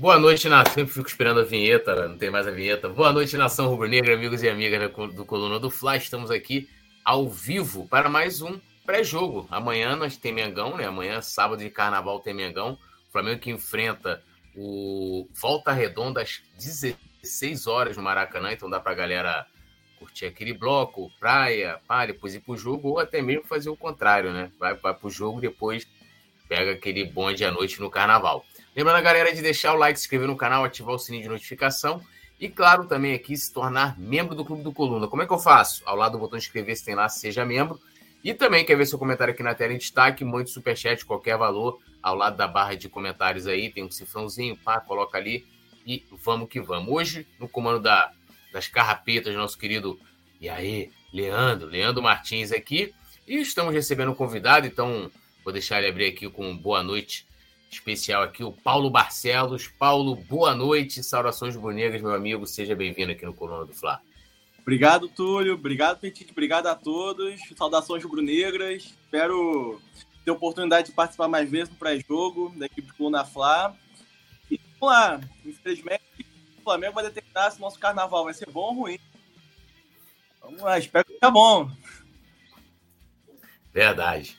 Boa noite, nação. Sempre fico esperando a vinheta, não tem mais a vinheta. Boa noite, nação rubro-negra, amigos e amigas do Coluna do Fla. Estamos aqui ao vivo para mais um pré-jogo. Amanhã nós tem Mengão, né? Amanhã, sábado de carnaval, tem Mengão. O Flamengo que enfrenta o Volta Redonda às 16 horas no Maracanã. Então dá para a galera curtir aquele bloco, praia, pá, depois ir pro jogo, ou até mesmo fazer o contrário, né? Vai, vai pro jogo depois pega aquele bonde à noite no carnaval. Lembrando a galera de deixar o like, se inscrever no canal, ativar o sininho de notificação e, claro, também aqui se tornar membro do Clube do Coluna. Como é que eu faço? Ao lado do botão inscrever-se tem lá, seja membro. E também quer ver seu comentário aqui na tela em destaque, mande superchat, qualquer valor, ao lado da barra de comentários aí, tem um cifrãozinho, pá, coloca ali e vamos que vamos. Hoje, no comando da, das carrapetas, nosso querido, e aí, Leandro, Leandro Martins aqui, e estamos recebendo um convidado, então vou deixar ele abrir aqui com boa noite especial aqui, o Paulo Barcelos. Paulo, boa noite, saudações bonegas, meu amigo, seja bem-vindo aqui no Coluna do Fla. Obrigado, Túlio, obrigado, Petit, obrigado a todos, saudações rubro-negras, espero ter oportunidade de participar mais vezes no pré-jogo da equipe do Coluna Fla. E vamos lá, infelizmente, o Flamengo vai determinar se o nosso carnaval vai ser bom ou ruim. Vamos lá, espero que fique bom. Verdade,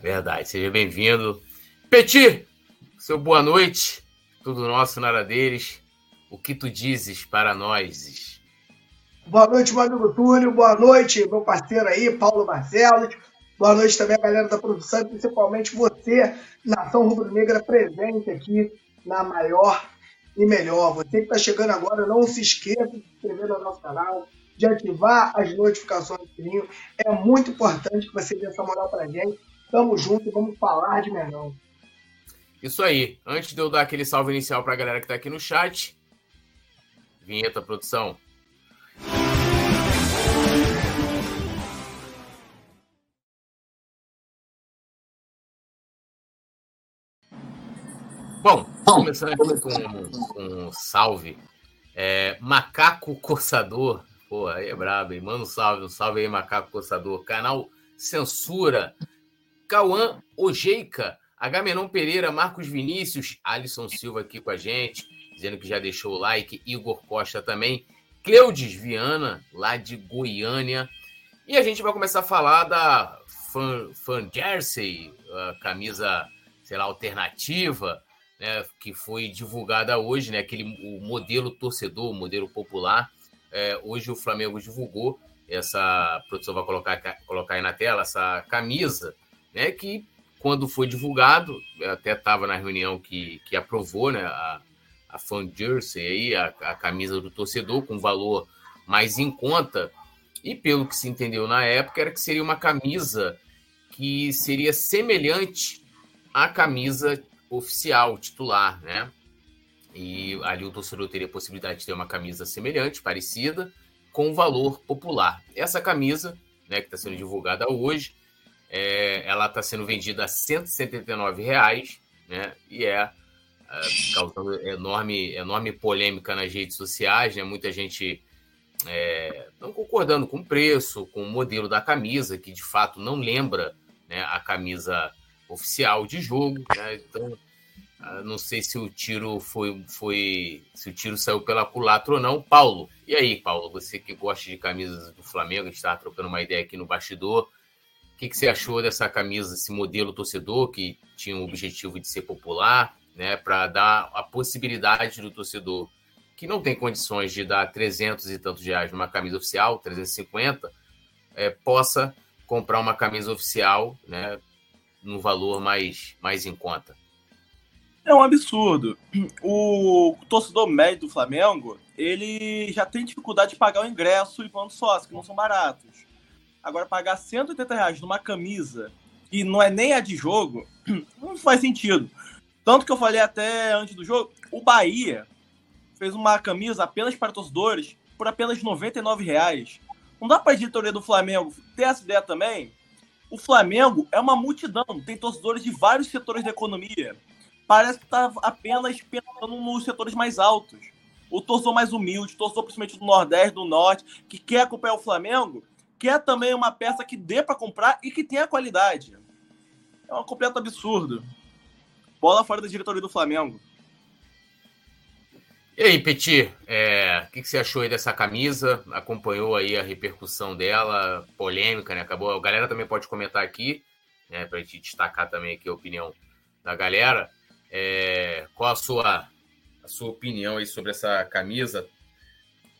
verdade, seja bem-vindo. Petit, seu boa noite, tudo nosso, nada deles. O que tu dizes para nós? Boa noite, meu amigo Túlio. Boa noite, meu parceiro aí, Paulo Marcelo. Boa noite também a galera da produção, principalmente você, Nação Rubro-Negra, presente aqui na maior e melhor. Você que está chegando agora, não se esqueça de se inscrever no nosso canal, de ativar as notificações do sininho. É muito importante que você dê essa moral para gente. Tamo junto, vamos falar de melhor. Isso aí. Antes de eu dar aquele salve inicial para a galera que está aqui no chat. Vinheta, produção. Bom, começando aqui com, um salve. É, Macaco Coçador. Pô, aí é brabo, hein? Manda um salve, um salve aí, Macaco Coçador. Canal Censura. Cauã Ojeica. Agamenon Pereira, Marcos Vinícius, Alisson Silva aqui com a gente, dizendo que já deixou o like, Igor Costa também, Cleudes Viana, lá de Goiânia. E a gente vai começar a falar da Fan, Fan Jersey, a camisa, sei lá, alternativa, né, que foi divulgada hoje, né, aquele o modelo torcedor, o modelo popular. É, hoje o Flamengo divulgou essa, a produção vai colocar, colocar aí na tela, essa camisa, né, que quando foi divulgado, até estava na reunião que, que aprovou né, a, a fan jersey, aí, a, a camisa do torcedor, com valor mais em conta, e pelo que se entendeu na época, era que seria uma camisa que seria semelhante à camisa oficial, titular, né? E ali o torcedor teria a possibilidade de ter uma camisa semelhante, parecida, com valor popular. Essa camisa, né, que está sendo divulgada hoje, é, ela está sendo vendida a 179 reais, né? E é, é causando enorme, enorme polêmica nas redes sociais, né? Muita gente é, não concordando com o preço, com o modelo da camisa, que de fato não lembra né, a camisa oficial de jogo, né? Então, ah, não sei se o tiro foi, foi se o tiro saiu pela culatra ou não. Paulo, e aí, Paulo, você que gosta de camisas do Flamengo, a gente estava trocando uma ideia aqui no bastidor. O que, que, você achou dessa camisa, esse modelo torcedor que tinha o objetivo de ser popular, né, para dar a possibilidade do torcedor que não tem condições de dar 300 e tantos reais numa camisa oficial, 350, é, possa comprar uma camisa oficial, né, no valor mais, mais em conta? É um absurdo. O torcedor médio do Flamengo, ele já tem dificuldade de pagar o ingresso e plano sócio, que não são baratos. Agora, pagar 180 reais numa camisa que não é nem a de jogo, não faz sentido. Tanto que eu falei até antes do jogo, o Bahia fez uma camisa apenas para torcedores por apenas 99 reais. Não dá para a diretoria do Flamengo ter essa ideia também? O Flamengo é uma multidão, tem torcedores de vários setores da economia. Parece que está apenas pensando nos setores mais altos. O torcedor mais humilde, torcedor principalmente do Nordeste, do Norte, que quer acompanhar o Flamengo, quer também uma peça que dê para comprar e que tenha qualidade. É um completo absurdo. Bola fora da diretoria do Flamengo. E aí, Petit, é, o que, que, você achou aí dessa camisa? Acompanhou aí a repercussão dela, polêmica, né? Acabou. A galera também pode comentar aqui, né? Para a gente destacar também aqui a opinião da galera. É, qual a sua, a sua opinião aí sobre essa camisa?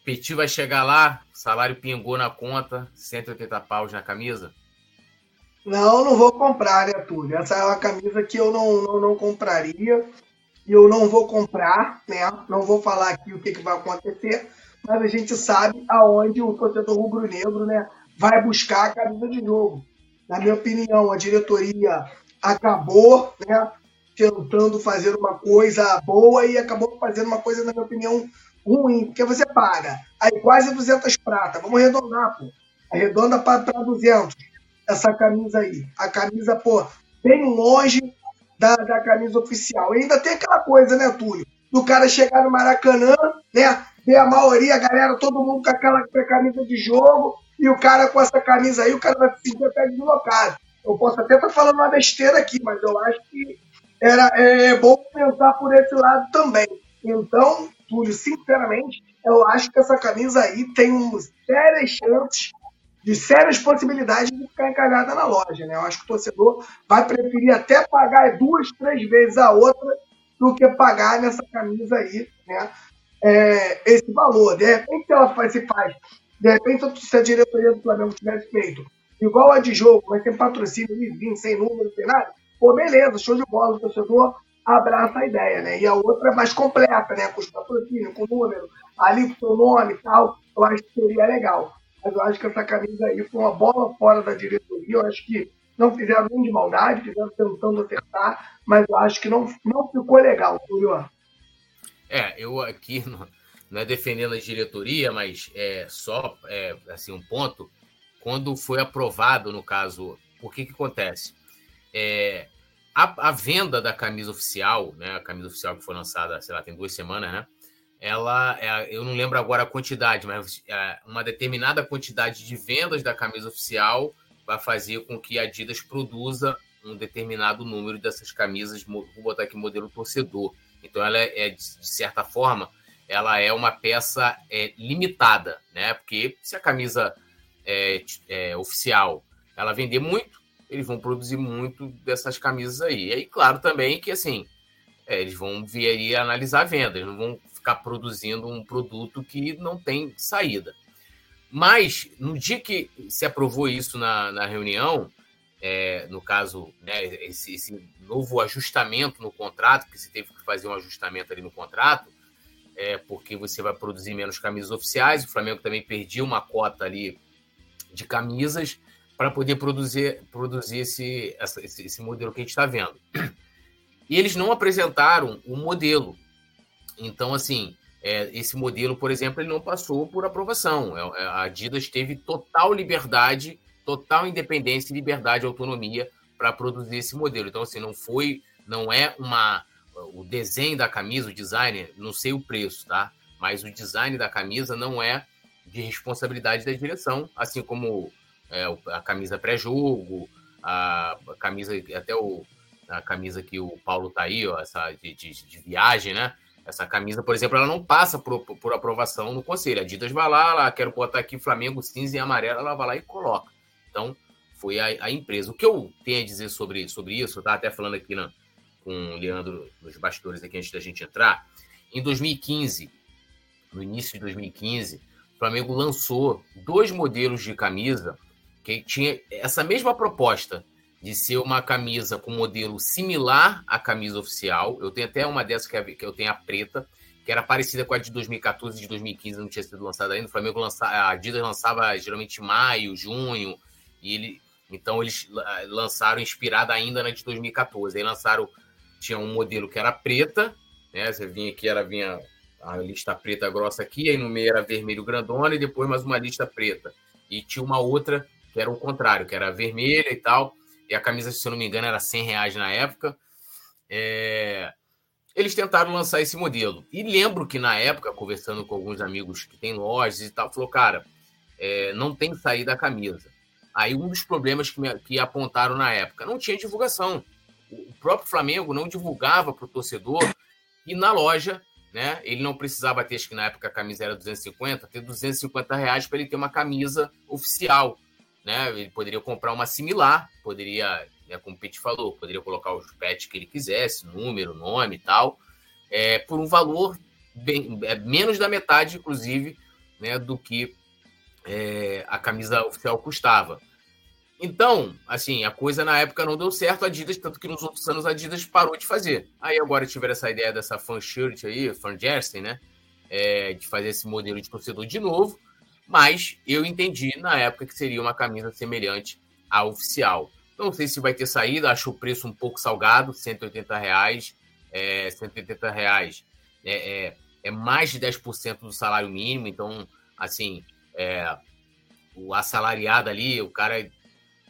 Petit vai chegar lá, salário pingou na conta, 180 paus na camisa? Não, não vou comprar, né, Túlio? Essa é uma camisa que eu não, não, não compraria e eu não vou comprar, né? Não vou falar aqui o que, que vai acontecer, mas a gente sabe aonde o torcedor rubro-negro, né, vai buscar a camisa de jogo. Na minha opinião, a diretoria acabou, né, tentando fazer uma coisa boa e acabou fazendo uma coisa, na minha opinião, ruim, porque você paga aí quase 200 prata, vamos arredondar, pô. Arredonda para 200 essa camisa aí. A camisa, pô, bem longe da, da camisa oficial. E ainda tem aquela coisa, né, Túlio? Do cara chegar no Maracanã, né? Ver a maioria, a galera, todo mundo com aquela camisa de jogo, e o cara com essa camisa aí, o cara vai se sentir até deslocado. Eu posso até estar tá falando uma besteira aqui, mas eu acho que era, é bom pensar por esse lado também. Então, Túlio, sinceramente, eu acho que essa camisa aí tem uns sérias chances de sérias possibilidades de ficar encalhada na loja. Né? Eu acho que o torcedor vai preferir até pagar duas, três vezes a outra do que pagar nessa camisa aí né? É, esse valor. De repente, ela faz, se faz. De repente, se a diretoria do Flamengo tivesse feito igual a de jogo, vai ter patrocínio, vir sem número, sem nada, pô, beleza, show de bola, o torcedor abraça a ideia, né? E a outra é mais completa, né? Com os patrocínios, com o número, ali com o nome e tal, eu acho que seria legal mas eu acho que essa camisa aí foi uma bola fora da diretoria. Eu acho que não fizeram nem de maldade, fizeram tentando acertar, mas eu acho que não, não ficou legal, Julio. É, eu aqui não, não é defendendo a diretoria, mas é só é, assim um ponto. Quando foi aprovado, no caso, o que, que acontece? É, a, a, venda da camisa oficial, né? A camisa oficial que foi lançada, sei lá, tem duas semanas, né? ela, é, eu não lembro agora a quantidade, mas é, uma determinada quantidade de vendas da camisa oficial vai fazer com que a Adidas produza um determinado número dessas camisas, vou botar aqui modelo torcedor. Então ela é, é de certa forma, ela é uma peça é, limitada, né? Porque se a camisa é, é, oficial ela vender muito, eles vão produzir muito dessas camisas aí. E aí, claro, também que assim, é, eles vão vir aí analisar a venda, eles não vão ficar produzindo um produto que não tem saída. Mas, no dia que se aprovou isso na, na reunião, é, no caso, né, esse, esse, novo ajustamento no contrato, que se teve que fazer um ajustamento ali no contrato, é, porque você vai produzir menos camisas oficiais, o Flamengo também perdia uma cota ali de camisas para poder produzir, produzir esse, esse, esse modelo que a gente está vendo. E eles não apresentaram o modelo. Então, assim, é, esse modelo, por exemplo, ele não passou por aprovação. É, é, a Adidas teve total liberdade, total independência, liberdade e autonomia para produzir esse modelo. Então, assim, não foi, não é uma o desenho da camisa, o design, não sei o preço, tá? Mas o design da camisa não é de responsabilidade da direção, assim como é, a camisa pré-jogo, a, a, camisa, até o, a camisa que o Paulo tá aí, ó, essa de, de, de viagem, né? Essa camisa, por exemplo, ela não passa por, por aprovação no conselho. A Adidas vai lá, lá, quero botar aqui Flamengo cinza e amarelo, ela vai lá e coloca. Então, foi a, a empresa. O que eu tenho a dizer sobre, sobre isso, tá até falando aqui na, com o Leandro nos bastidores aqui antes da gente entrar. Em 2015, no início de 2015, o Flamengo lançou dois modelos de camisa que tinha essa mesma proposta de ser uma camisa com modelo similar à camisa oficial. Eu tenho até uma dessas que, é, eu tenho a preta, que era parecida com a de 2014 e de 2015, não tinha sido lançada ainda. O Flamengo lançava, a Adidas lançava geralmente maio, junho, e ele, então eles lançaram inspirada ainda na de 2014. Aí lançaram, tinha um modelo que era preta, né? Você vinha aqui, era vinha a lista preta grossa aqui, aí no meio era vermelho grandona e depois mais uma lista preta. E tinha uma outra que era o contrário, que era vermelha e tal e a camisa, se eu não me engano, era 100 reais na época. É... Eles tentaram lançar esse modelo. E lembro que na época, conversando com alguns amigos que têm lojas e tal, falou, cara, é, não tem saída a camisa. Aí um dos problemas que, me, que apontaram na época, não tinha divulgação. O próprio Flamengo não divulgava para o torcedor e na loja, né? Ele não precisava ter, acho que na época a camisa era 250, ter 250 reais para ele ter uma camisa oficial, né? Ele poderia comprar uma similar, poderia, né, como o Pete falou, poderia colocar os pets que ele quisesse, número, nome e tal, é, por um valor bem, é, menos da metade, inclusive, né, do que é, a camisa oficial custava. Então, assim, a coisa na época não deu certo, a Adidas, tanto que nos outros anos a Adidas parou de fazer. Aí agora tiveram essa ideia dessa fan shirt aí, fan jersey, né? É, de fazer esse modelo de torcedor de novo, mas eu entendi na época que seria uma camisa semelhante à oficial. Não sei se vai ter saída, acho o preço um pouco salgado, 180 reais. É, 180 reais é, é, é mais de 10% do salário mínimo, então, assim, é, o assalariado ali, o cara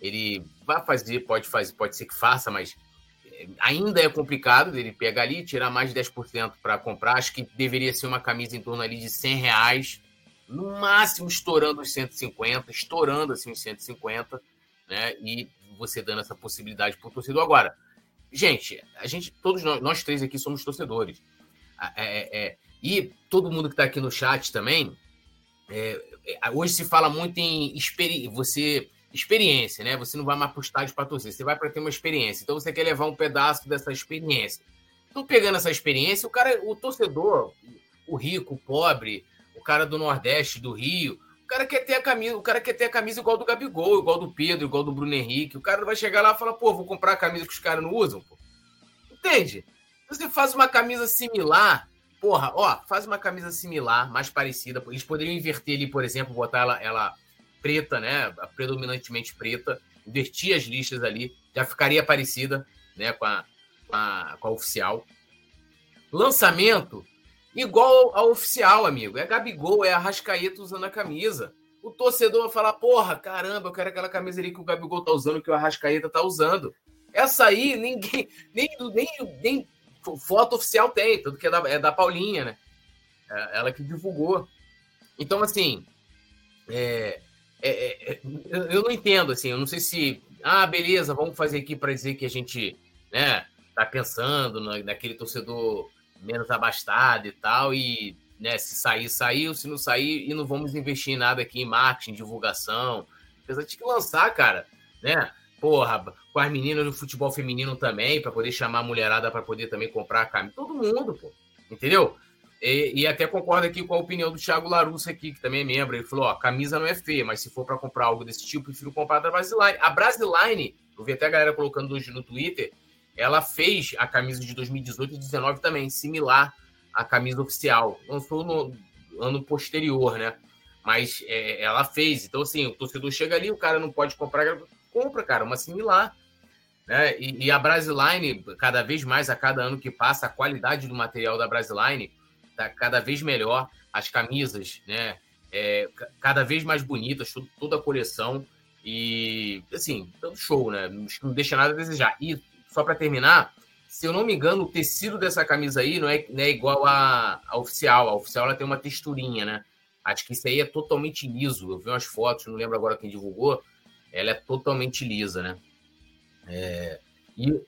ele vai fazer, pode fazer, pode ser que faça, mas eh, ainda é complicado ele pegar ali, tirar mais de 10% para comprar. Acho que deveria ser uma camisa em torno ali de 100 reais, no máximo estourando os 150, estourando assim os 150, né? E você dando essa possibilidade para o torcedor. Agora, gente, a gente, todos nós, nós três aqui somos torcedores. É, é, é, e todo mundo que está aqui no chat também, é, é, hoje se fala muito em experiência. Você experiência, né? Você não vai mais para o estádio para torcer, você vai para ter uma experiência. Então você quer levar um pedaço dessa experiência. Então, pegando essa experiência, o cara, o torcedor, o rico, o pobre, o cara do Nordeste, do Rio, o cara quer ter a camisa, o cara quer ter a camisa igual do Gabigol, igual do Pedro, igual do Bruno Henrique. O cara vai chegar lá e falar, pô, vou comprar a camisa que os caras não usam, pô. Entende? Você faz uma camisa similar, porra, ó, faz uma camisa similar, mais parecida. Eles poderiam inverter ali, por exemplo, botar ela, ela preta, né? Predominantemente preta, invertir as listas ali, já ficaria parecida né, com, a, com, a, com a oficial. Lançamento igual ao oficial, amigo. É Gabigol, é a Rascaeta usando a camisa. O torcedor vai falar: porra, caramba, eu quero aquela camisa ali que o Gabigol tá usando, que o Arrascaeta tá usando. Essa aí, ninguém, nem, nem, nem foto oficial tem, tudo que é da, é da Paulinha, né? É ela que divulgou. Então, assim, é, é, é, é eu não entendo, assim, eu não sei se. Ah, beleza, vamos fazer aqui para dizer que a gente né, tá pensando naquele torcedor menos abastado e tal, e né, se sair, saiu, se não sair, e não vamos investir em nada aqui em marketing, divulgação. Apesar de que lançar, cara, né? Porra, com as meninas do futebol feminino também, para poder chamar a mulherada para poder também comprar a. Todo mundo, pô. Entendeu? E, e, até concordo aqui com a opinião do Thiago Larusso aqui, que também é membro. Ele falou: ó, camisa não é feia, mas se for para comprar algo desse tipo, prefiro comprar da Brasiline. A Brasiline, eu vi até a galera colocando hoje no Twitter, ela fez a camisa de 2018 e 2019 também, similar à camisa oficial. Lançou no ano posterior, né? Mas é, ela fez. Então, assim, o torcedor chega ali, o cara não pode comprar, compra, cara, uma similar. Né? E, e a Brasiline, cada vez mais, a cada ano que passa, a qualidade do material da Brasiline tá cada vez melhor, as camisas, né? É, cada vez mais bonitas, toda a coleção. E, assim, tanto show, né? Não deixa nada a desejar. E, só para terminar, se eu não me engano, o tecido dessa camisa aí não é, não é igual à, oficial. A oficial ela tem uma texturinha, né? Acho que isso aí é totalmente liso. Eu vi umas fotos, não lembro agora quem divulgou. Ela é totalmente lisa, né? É, e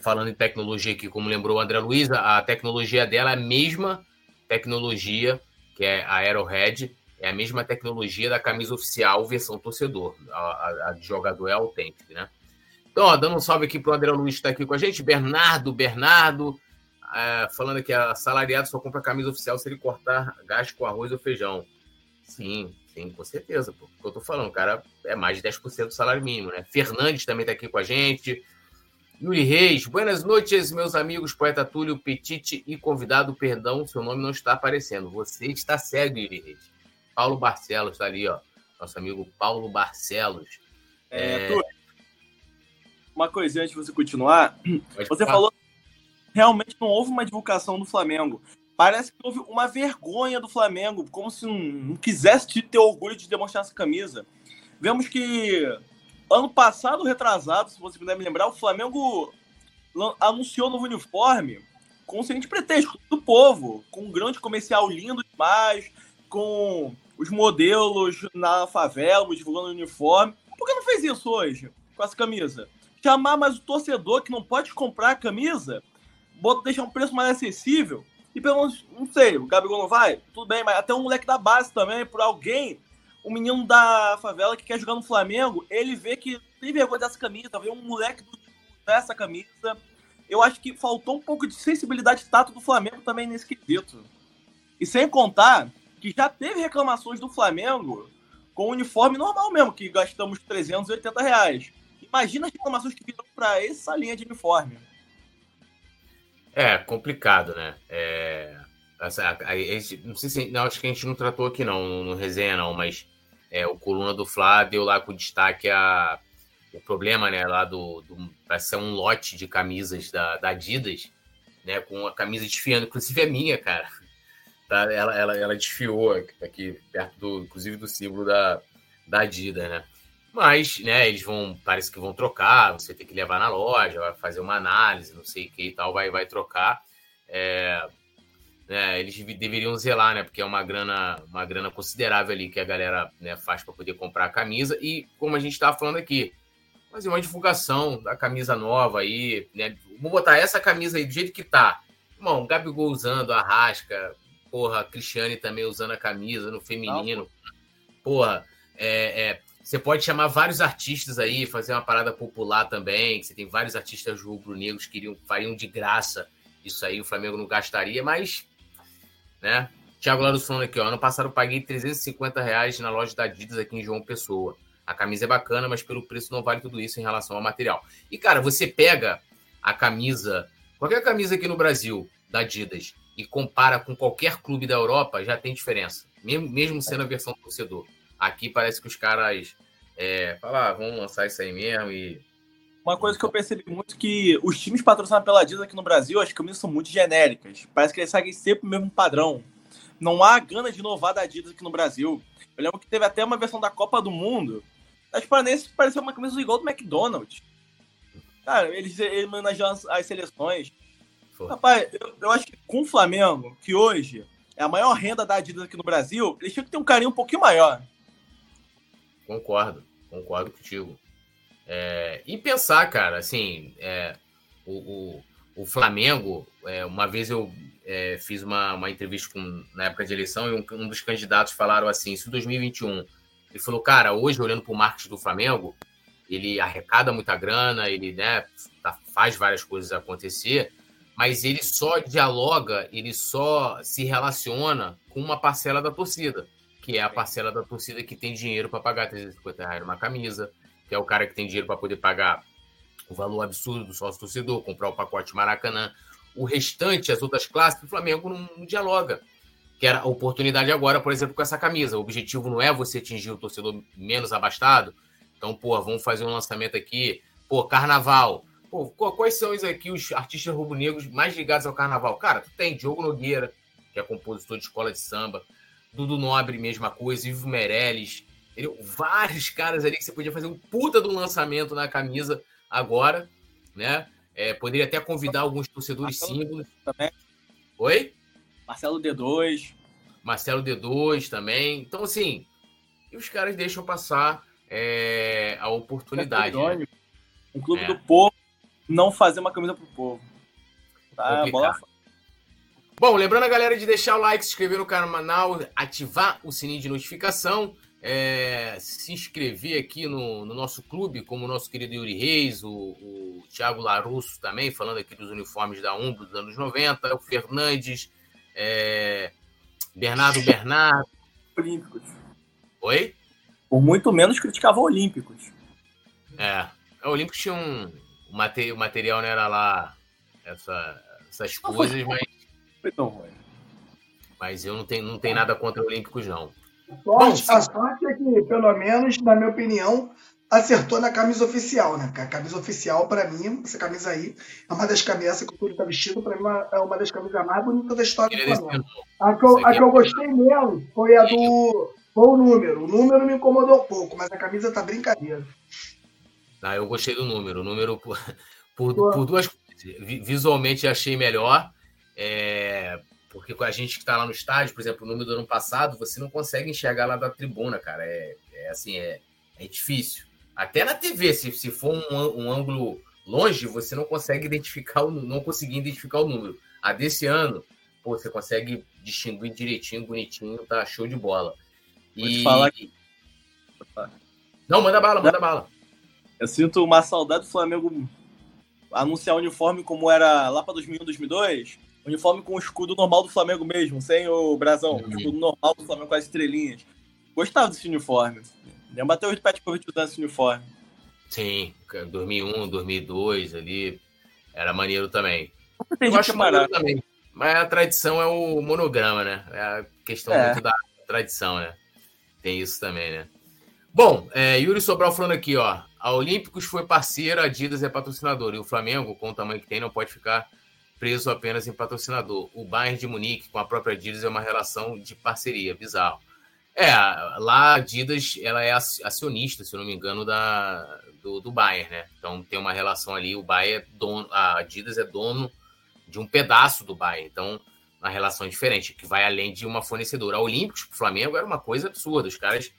falando em tecnologia aqui, como lembrou o André Luiz, a tecnologia dela é a mesma tecnologia, que é a Aerohead, é a mesma tecnologia da camisa oficial versão torcedor. A, a de jogador é autêntica, né? Então, ó, dando um salve aqui para o André Luiz que está aqui com a gente. Bernardo, Bernardo, é, falando que a salariado só compra camisa oficial se ele cortar gasto com arroz ou feijão. Sim, sim, com certeza. Pô. O que eu tô falando, cara, é mais de 10% do salário mínimo, né? Fernandes também está aqui com a gente. Yuri Reis, buenas noites, meus amigos, poeta Túlio, Petite e convidado, perdão, seu nome não está aparecendo. Você está cego, Yuri Reis. Paulo Barcelos está ali, ó. Nosso amigo Paulo Barcelos. É, é... Uma coisa antes de você continuar. Você falou realmente não houve uma divulgação do Flamengo. Parece que houve uma vergonha do Flamengo, como se não, não quisesse ter orgulho de demonstrar essa camisa. Vemos que Ano passado, retrasado, se você puder me lembrar, o Flamengo anunciou novo uniforme com o seguinte pretexto do povo, com um grande comercial lindo demais, com os modelos na favela, divulgando o uniforme. Por que não fez isso hoje com essa camisa? Chamar mais o torcedor que não pode comprar a camisa, deixar um preço mais acessível. E pelo menos, não sei, o Gabigol não vai? Tudo bem, mas até um moleque da base também, por alguém, um menino da favela que quer jogar no Flamengo, ele vê que tem vergonha dessa camisa, vê um moleque dessa camisa. Eu acho que faltou um pouco de sensibilidade tato do Flamengo também nesse quesito. E sem contar que já teve reclamações do Flamengo com uniforme normal mesmo, que gastamos 380 reais. Imagina as reclamações que viram para essa linha de uniforme. É, complicado, né? É, a, a, não sei se. Não, acho que a gente não tratou aqui, não, no, resenha, não, mas é, o coluna do Flá deu lá com destaque a, o problema, né, lá do. do parece ser um lote de camisas da, da Adidas, né? Com a camisa desfiando, inclusive é minha, cara. Tá? Ela, ela, ela desfiou aqui, perto do, inclusive, do símbolo da, da Adidas, né? Mas, né, eles vão, parece que vão trocar, você tem que levar na loja, vai fazer uma análise, não sei o que e tal, vai, vai trocar. É, né, eles deveriam zelar, né? Porque é uma grana, uma grana considerável ali que a galera né, faz para poder comprar a camisa. E como a gente estava falando aqui, fazer uma divulgação da camisa nova aí, né? Vou botar essa camisa aí do jeito que tá. Irmão, Gabigol usando, a Rasca, porra, Cristiane também usando a camisa no feminino. Porra, é, é você pode chamar vários artistas aí, fazer uma parada popular também. Você tem vários artistas rubro-negros que iriam, fariam de graça isso aí, o Flamengo não gastaria, mas, né? Tiago Laros falando aqui, ó. Ano passado eu paguei 350 reais na loja da Adidas aqui em João Pessoa. A camisa é bacana, mas pelo preço não vale tudo isso em relação ao material. E, cara, você pega a camisa, qualquer camisa aqui no Brasil, da Adidas, e compara com qualquer clube da Europa, já tem diferença. Mesmo, mesmo sendo a versão torcedor. Aqui parece que os caras é, falam, ah, vamos lançar isso aí mesmo e. Uma coisa que eu percebi muito que os times patrocinados pela Adidas aqui no Brasil, as camisas são muito genéricas. Parece que eles seguem sempre o mesmo padrão. Não há gana de inovar da Adidas aqui no Brasil. Eu lembro que teve até uma versão da Copa do Mundo. As Paranenses parecia uma camisa igual do McDonald's. Cara, eles, eles homenageiam as, as seleções. Rapaz, eu, eu acho que com o Flamengo, que hoje é a maior renda da Adidas aqui no Brasil, eles tinham que ter um carinho um pouquinho maior. Concordo, concordo contigo. É, e pensar, cara, assim, é, o, o, o, Flamengo, é, uma vez eu é, fiz uma, uma entrevista com, na época de eleição e um, um, dos candidatos falaram assim: se 2021, ele falou, cara, hoje olhando para o marketing do Flamengo, ele arrecada muita grana, ele né, tá, faz várias coisas acontecer, mas ele só dialoga, ele só se relaciona com uma parcela da torcida que é a parcela da torcida que tem dinheiro para pagar 350 reais numa camisa, que é o cara que tem dinheiro para poder pagar o valor absurdo do sócio torcedor, comprar o pacote Maracanã. O restante, as outras classes, o Flamengo não, dialoga. Que era a oportunidade agora, por exemplo, com essa camisa. O objetivo não é você atingir o torcedor menos abastado. Então, pô, vamos fazer um lançamento aqui. Pô, carnaval. Pô, quais são aqui os artistas rubro-negros mais ligados ao carnaval? Cara, tu tem Diogo Nogueira, que é compositor de escola de samba. Dudu Nobre, mesma coisa, Ivo Meirelles. vários caras ali que você podia fazer um puta do lançamento na camisa agora, né? É, poderia até convidar alguns torcedores Marcelo símbolos. Também. Oi? Marcelo D2. Marcelo D2 também. Então, assim, e os caras deixam passar é, a oportunidade. É né? Um clube é. do povo não fazer uma camisa pro povo. Tá, bola Bom, lembrando a galera de deixar o like, se inscrever no canal, ativar o sininho de notificação, é, se inscrever aqui no, no, nosso clube, como o nosso querido Yuri Reis, o, o Thiago Larusso também, falando aqui dos uniformes da Umbro dos anos 90, o Fernandes, é, Bernardo Bernardo. Olímpicos. Oi? Por muito menos criticava Olímpicos. É, o Olímpicos tinha um. O material não era lá essa, essas coisas, mas foi tão ruim. Mas eu não tenho, não tenho nada contra Olímpicos, não. Sorte, a sorte é que, pelo menos, na minha opinião, acertou na camisa oficial, né? A camisa oficial, para mim, essa camisa aí, é uma das camisas que o Túlio tá vestido, para mim, é uma das camisas mais bonitas da história do Flamengo. A que, eu, a que eu gostei mesmo foi a do. Foi o número. O número me incomodou um pouco, mas a camisa tá brincadeira. Ah, eu gostei do número. O número, por, por, por duas coisas. Visualmente achei melhor é, porque com a gente que está lá no estádio, por exemplo, o número do ano passado, você não consegue enxergar lá da tribuna, cara. É, é assim, é, é difícil. Até na TV, se, se for um, um ângulo longe, você não consegue identificar o, não conseguir identificar o número. A desse ano pô, você consegue distinguir direitinho, bonitinho, tá show de bola. E... Vou falar que... Não, manda bala, manda bala. Eu sinto uma saudade do Flamengo anunciar o uniforme como era lá para 2001, 2002. Uniforme com o escudo normal do Flamengo mesmo, sem o brasão. Uhum. Escudo normal do Flamengo com as estrelinhas. Gostava desse uniforme. Lembra até o Petkovic usando esse uniforme. Sim, 2001, 2002 ali. Era maneiro também. Eu acho maneiro também. Mas a tradição é o monograma, né? É a questão é. muito da tradição, né? Tem isso também, né? Bom, é, Yuri Sobral falando aqui, ó. A Olímpicos foi parceira, a Adidas é patrocinador. E o Flamengo, com o tamanho que tem, não pode ficar preso apenas em patrocinador. O Bayern de Munique com a própria Adidas é uma relação de parceria, bizarro. É, lá a Adidas ela é acionista, se eu não me engano, da, do, do Bayern, né? Então tem uma relação ali, o Bayern é dono, a Adidas é dono de um pedaço do Bayern. Então, uma relação diferente, que vai além de uma fornecedora. A Olímpicos, o Flamengo, era uma coisa absurda. Os caras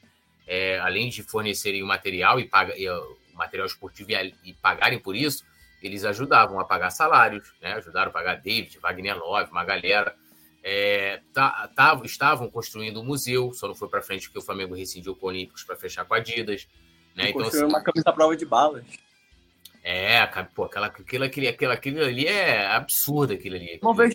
é, além de fornecerem o material e, paga, e, o material esportivo e, e, pagarem por isso, eles ajudavam a pagar salários, né? ajudaram a pagar David, Wagner Love, uma galera. É, tá, tá, estavam construindo um museu, só não foi para frente porque o Flamengo rescindiu com o Olímpicos para fechar com a Adidas. Né? Então, assim, uma camisa prova de balas. É, pô, aquela, aquilo, aquilo, aquilo, ali é absurdo, aquilo ali. Não vejo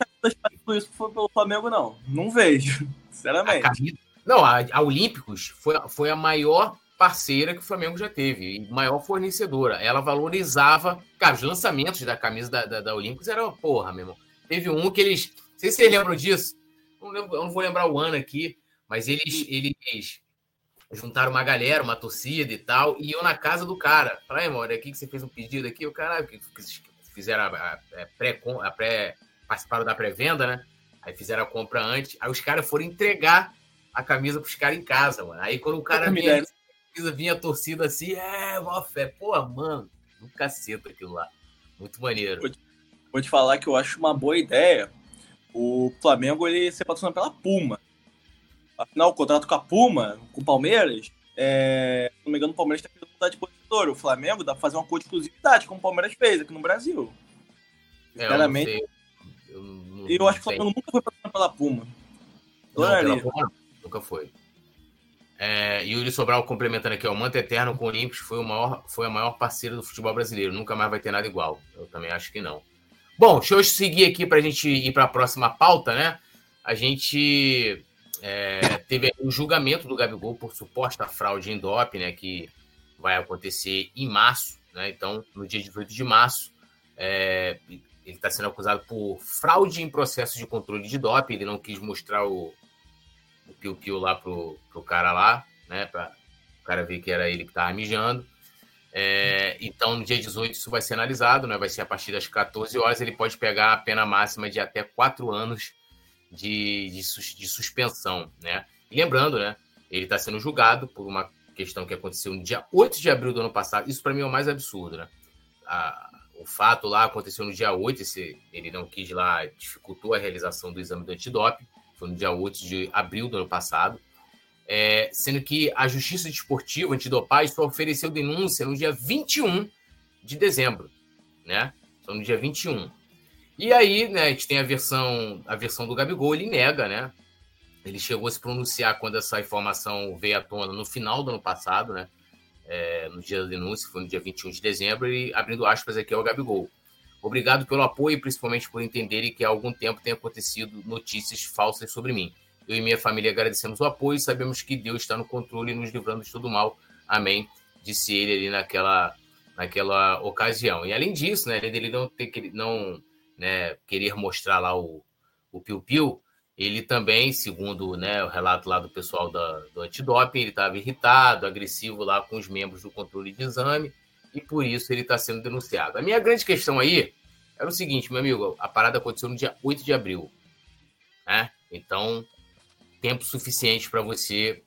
isso foi pelo Flamengo, não. Não vejo, sinceramente. A camisa, não, a, a Olímpicos foi, foi a maior parceira que o Flamengo já teve, e maior fornecedora. Ela valorizava. Cara, os lançamentos da camisa da, da, da Olímpicos eram, porra, meu irmão. Teve um que eles. Não sei se vocês lembram disso. Não lembro, eu não vou lembrar o ano aqui, mas eles, eles juntaram uma galera, uma torcida e tal, e eu na casa do cara. Falei, amor, aqui que você fez um pedido aqui, o cara que fizeram a, a, a pré, a pré participaram da pré-venda, né? Aí fizeram a compra antes, aí os caras foram entregar a camisa pros caras em casa, mano. Aí quando o cara vinha, camisa, vinha a torcida assim, é, mó fé. Pô, mano, um cacete aquilo lá. Muito maneiro. Vou te, vou te falar que eu acho uma boa ideia o Flamengo ele ser patrocinado pela Puma. Afinal, o contrato com a Puma, com o Palmeiras, é, se não me engano, o Palmeiras está querendo mudar de positor. O Flamengo dá para fazer uma coisa de exclusividade, como o Palmeiras fez aqui no Brasil. É, Sinceramente. Eu, eu, não, eu acho que o Flamengo nunca foi patrocinado pela Puma. Não, pela Puma Nunca foi. É, Yuri Sobral complementando aqui, o Manta Eterno com o Olímpicos foi, foi a maior parceira do futebol brasileiro. Nunca mais vai ter nada igual. Eu também acho que não. Bom, deixa eu seguir aqui para a gente ir para a próxima pauta, né? A gente é, teve o julgamento do Gabigol por suposta fraude em DOP, né? Que vai acontecer em março, né? Então, no dia 18 de março, é, ele está sendo acusado por fraude em processo de controle de DOP. Ele não quis mostrar o, o piu-piu lá pro, pro cara lá, né? Para o cara ver que era ele que estava mijando. É, então, no dia 18, isso vai ser analisado, né? Vai ser a partir das 14 horas. Ele pode pegar a pena máxima de até 4 anos de, de, de suspensão, né? E lembrando, né? Ele está sendo julgado por uma questão que aconteceu no dia 8 de abril do ano passado. Isso, para mim, é o mais absurdo, né? A, o fato lá aconteceu no dia 8, esse, ele não quis lá, dificultou a realização do exame do antidoping foi no dia 8 de abril do ano passado, é, sendo que a Justiça Desportiva Antidopagem só ofereceu denúncia no dia 21 de dezembro, né? Então, no dia 21. E aí, né, a gente tem a versão, a versão do Gabigol, ele nega, né? Ele chegou a se pronunciar quando essa informação veio à tona no final do ano passado, né? É, no dia da denúncia, foi no dia 21 de dezembro, e abrindo aspas aqui ao Gabigol. Obrigado pelo apoio e principalmente por entenderem que há algum tempo tem acontecido notícias falsas sobre mim. Eu e minha família agradecemos o apoio e sabemos que Deus está no controle e nos livrando de todo mal. Amém. Disse ele ali naquela, naquela ocasião. E além disso, né, ele não, ter, não né, querer mostrar lá o, o piu-piu, ele também, segundo né, o relato lá do pessoal da, do antidoping, ele estava irritado, agressivo lá com os membros do controle de exame e por isso ele está sendo denunciado. A minha grande questão aí era o seguinte, meu amigo, a parada aconteceu no dia 8 de abril, né? Então, tempo suficiente para você,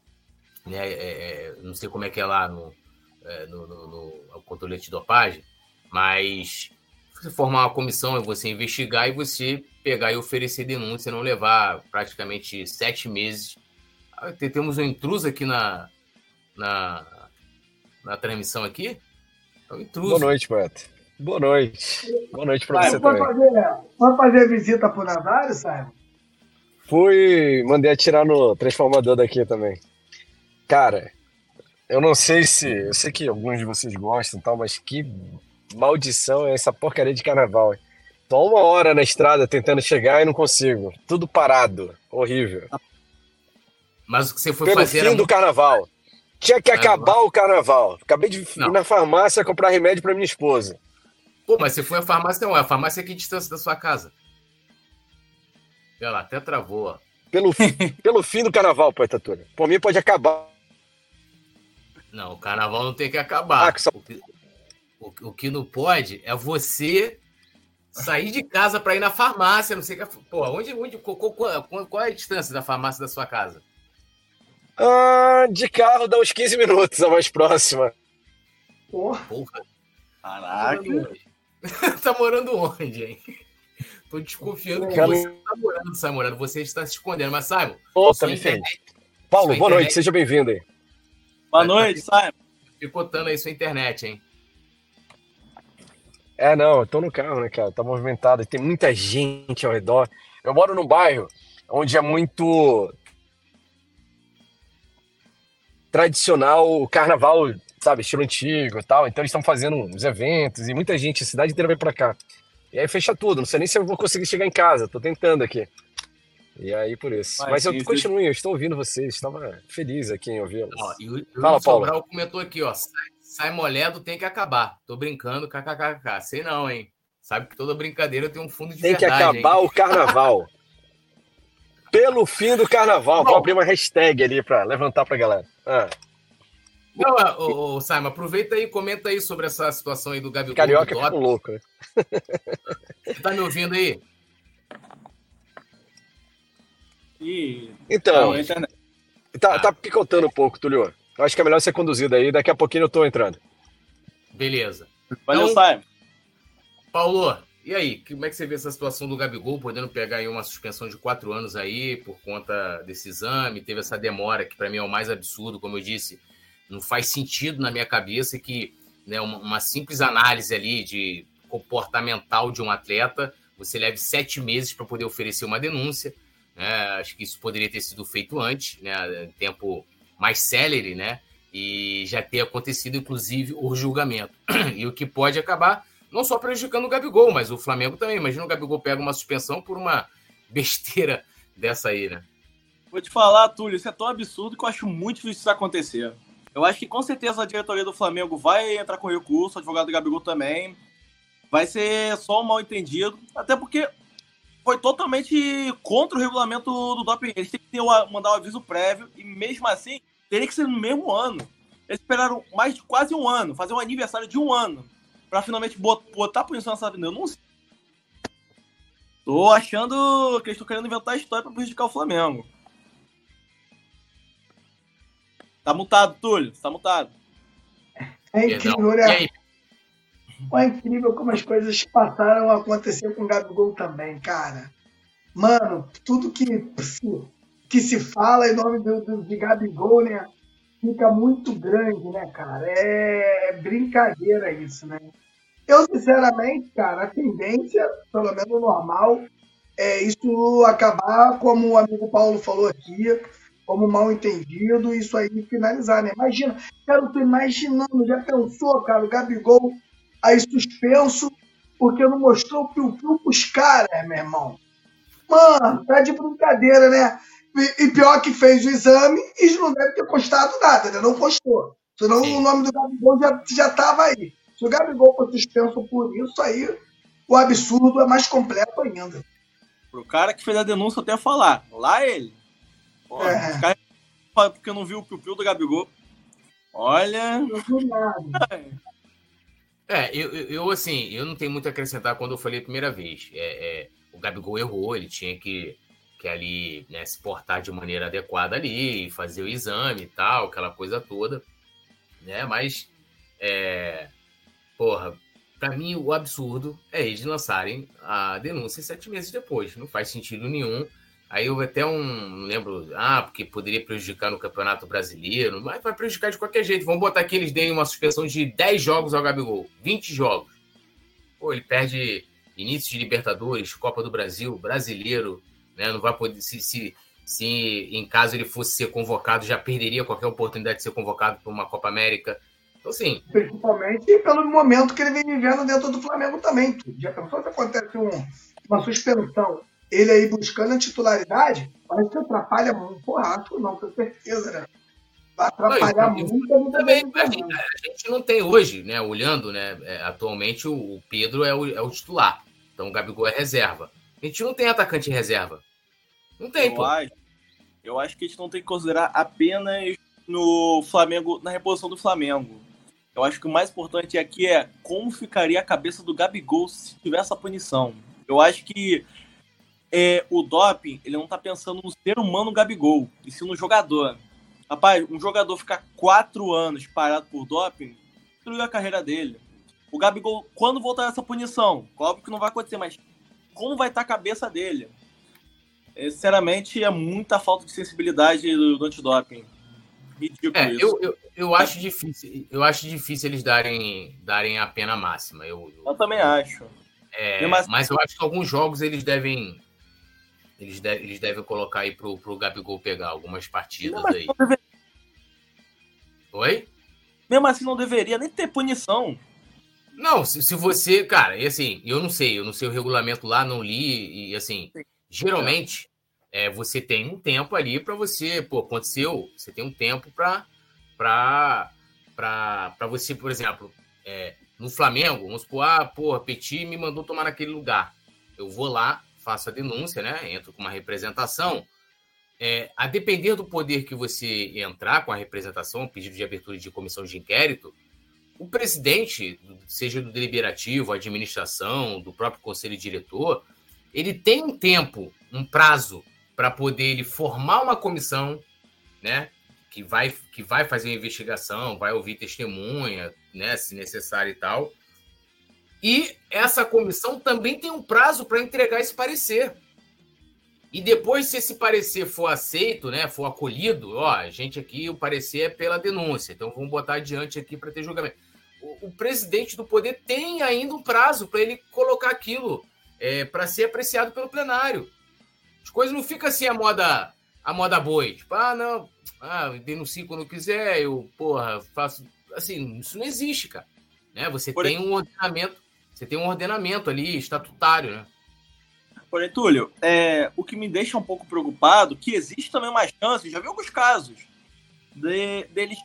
né? É, é, não sei como é que é lá no, é, no, no, no controle de dopagem, mas você formar uma comissão você investigar e você pegar e oferecer denúncia, não levar praticamente sete meses. Ah, temos um intruso aqui na, na, na transmissão aqui. Boa noite, Beto. Boa noite. Boa noite para você também. Fazer, vamos fazer visita pro Nazário, Simon? fui, mandei atirar no transformador daqui também. Cara, eu não sei se. Eu sei que alguns de vocês gostam e tal, mas que maldição é essa porcaria de carnaval. Tô uma hora na estrada tentando chegar e não consigo. Tudo parado. Horrível. Mas o que você foi Pelo fazer. fim era do carnaval. Tinha que acabar o carnaval. Acabei de ir na farmácia comprar remédio pra minha esposa. Pô, mas você foi à farmácia, não. A farmácia é que distância da sua casa? Lá, até travou, ó. Pelo, pelo fim do carnaval, Poeta Túlio. Por mim pode acabar. Não, o carnaval não tem que acabar. Ah, que só- o, que, o- o que não pode é você sair de casa para ir na farmácia, não sei que. Pô, onde, onde, qual- qual- qual é a distância da farmácia da sua casa? Ah, de carro dá uns 15 minutos a mais próxima. Porra, Porra, tá Caraca. morando onde? tá morando onde, hein? Tô desconfiando que você não tá morando, Simon. Você está se escondendo. Mas, Simon, sua tá me internet Paulo, Sua boa internet- noite, seja bem-vindo aí. Boa noite, Simon. picotando aí sua internet, hein? É, não, eu tô no carro, né, cara? Tá movimentado, tem muita gente ao redor. Eu moro num bairro onde é muito tradicional o carnaval, sabe, estilo antigo e tal. Então eles estão fazendo uns eventos e muita gente, a cidade inteira vem pra cá. E aí fecha tudo, não sei nem se eu vou conseguir chegar em casa, tô tentando aqui. E aí por isso. Vai, Mas eu sim, continuo, eu estou ouvindo vocês, estava feliz aqui em ouvi-los. O, o Fala, Paulo. Sobral comentou aqui, ó. Sai, sai moledo, tem que acabar. Tô brincando, kkkk. Sei não, hein? Sabe que toda brincadeira tem um fundo de Tem que verdade. acabar hein? o carnaval. Pelo fim do carnaval. Vou abrir uma hashtag ali pra levantar pra galera. Ah, Não, ó, ô, ô, Simon, aproveita aí e comenta aí sobre essa situação aí do Gabigol. carioca do ficou louco, né? Você tá me ouvindo aí? Então, não, a internet. tá, tá picotando um pouco, Tulio. Eu acho que é melhor ser conduzido aí. Daqui a pouquinho eu tô entrando. Beleza. Valeu, Então- Simon. Paulo, e aí? Como é que você vê essa situação do Gabigol podendo pegar aí uma suspensão de quatro anos aí por conta desse exame? Teve essa demora que para mim é o mais absurdo, como eu disse, não faz sentido na minha cabeça que né, uma, uma simples análise ali de comportamental de um atleta, você leve sete meses para poder oferecer uma denúncia. né? Acho que isso poderia ter sido feito antes, né, em tempo mais célere, né? E já ter acontecido, inclusive, o julgamento. E o que pode acabar não só prejudicando o Gabigol, mas o Flamengo também. Imagina o Gabigol pega uma suspensão por uma besteira dessa aí, né? Vou te falar, Túlio, isso é tão absurdo que eu acho muito difícil isso acontecer. Eu acho que com certeza a diretoria do Flamengo vai entrar com recurso, o advogado do Gabigol também. Vai ser só um mal entendido, até porque foi totalmente contra o regulamento do doping. Eles têm que ter mandar o aviso prévio e mesmo assim teria que ser no mesmo ano. Eles esperaram mais de quase um ano, fazer um aniversário de um ano, pra finalmente bot- botar punição nessa denúncia. Tô achando que eles estão querendo inventar a história pra prejudicar o Flamengo. Tá mutado, Túlio. Tá mutado. é incrível, né? É incrível como as coisas passaram a acontecer com o Gabigol também, cara. Mano, tudo que se, que se fala em nome do, do- de Gabigol, né? Fica muito grande, né, cara? É, é brincadeira isso, né? Eu, sinceramente, cara, a tendência, pelo menos normal, é isso acabar, como o amigo Paulo falou aqui, como mal entendido, isso aí finalizar, né? Imagina, cara, eu tô imaginando, já pensou, cara, o Gabigol aí suspenso porque não mostrou o piu-piu pros caras, meu irmão. Mano, tá de brincadeira, né? E, e pior que fez o exame e não deve ter postado nada, né? Não postou. Senão Sim. o nome do Gabigol já, já tava aí. Se o Gabigol for suspenso por isso, aí o absurdo é mais completo ainda. Pro cara que fez a denúncia até falar. Lá ele. Pô, É. esse cara porque não viu o piu do Gabigol. Olha. Não viu nada. É, eu, eu, eu, assim, eu não tenho muito a acrescentar quando eu falei a primeira vez. É, é, o Gabigol errou, ele tinha que, que ali né, se portar de maneira adequada ali, fazer o exame e tal, aquela coisa toda. Né? Mas, é, porra, pra mim o absurdo é eles lançarem a denúncia sete meses depois. Não faz sentido nenhum. Aí houve até um, não lembro, ah, porque poderia prejudicar no Campeonato Brasileiro, mas vai prejudicar de qualquer jeito. Vamos botar que eles deem uma suspensão de 10 jogos ao Gabigol, 20 jogos. Pô, ele perde início de Libertadores, Copa do Brasil, Brasileiro, né? Não vai poder se, se, se em caso ele fosse ser convocado, já perderia qualquer oportunidade de ser convocado para uma Copa América. Então, sim. Principalmente pelo momento que ele vem vivendo dentro do Flamengo também. Já pensou se acontece um, uma suspensão, ele aí buscando a titularidade, parece que atrapalha muito. Porra, acho não, com certeza, né? Vai atrapalhar não, muito. Também, a, gente, a gente não tem hoje, né? Olhando, né? É, atualmente o Pedro é o, é o titular. Então o Gabigol é reserva. A gente não tem atacante reserva. Não tem, eu pô. Acho, eu acho que a gente não tem que considerar apenas no Flamengo, na reposição do Flamengo. Eu acho que o mais importante aqui é como ficaria a cabeça do Gabigol se tivesse essa punição. Eu acho que é, o doping, ele não tá pensando no ser humano Gabigol, e sim no jogador. Rapaz, um jogador ficar quatro anos parado por doping, destruiu a carreira dele. O Gabigol, quando voltar essa punição, óbvio que não vai acontecer, mas como vai estar a cabeça dele? É, sinceramente, é muita falta de sensibilidade do, do antidoping. Ridículo é. Eu, eu, eu, acho difícil, eu acho difícil eles darem, darem a pena máxima. Eu, eu, eu também acho. É, mas eu acho que alguns jogos eles devem. Eles, de, eles devem colocar aí pro, pro Gabigol pegar algumas partidas aí. Deve... Oi? Mesmo assim, não deveria nem ter punição. Não, se, se você, cara, e assim, eu não sei, eu não sei o regulamento lá, não li, e assim, geralmente é, você tem um tempo ali para você, pô, aconteceu, você tem um tempo para para você, por exemplo, é, no Flamengo, vamos supor, ah, porra, Petit me mandou tomar naquele lugar. Eu vou lá, faço a denúncia, né? Entro com uma representação. É, a depender do poder que você entrar com a representação, pedido de abertura de comissão de inquérito, o presidente, seja do deliberativo, administração, do próprio conselho diretor, ele tem um tempo, um prazo para poder ele formar uma comissão, né, que vai que vai fazer a investigação, vai ouvir testemunha, né, se necessário e tal. E essa comissão também tem um prazo para entregar esse parecer. E depois, se esse parecer for aceito, né, for acolhido, ó, a gente aqui, o parecer é pela denúncia, então vamos botar adiante aqui para ter julgamento. O, o, presidente do poder tem ainda um prazo para ele colocar aquilo é, para ser apreciado pelo plenário. As coisas não ficam assim a moda, a moda boi. Tipo, ah, não, ah, denuncio quando quiser, eu, porra, faço. Assim, isso não existe, cara. Né? Você Porém, tem um ordenamento, você tem um ordenamento ali estatutário, né? Porém, Túlio, é, o que me deixa um pouco preocupado que existe também uma chance, já vi alguns casos, de, deles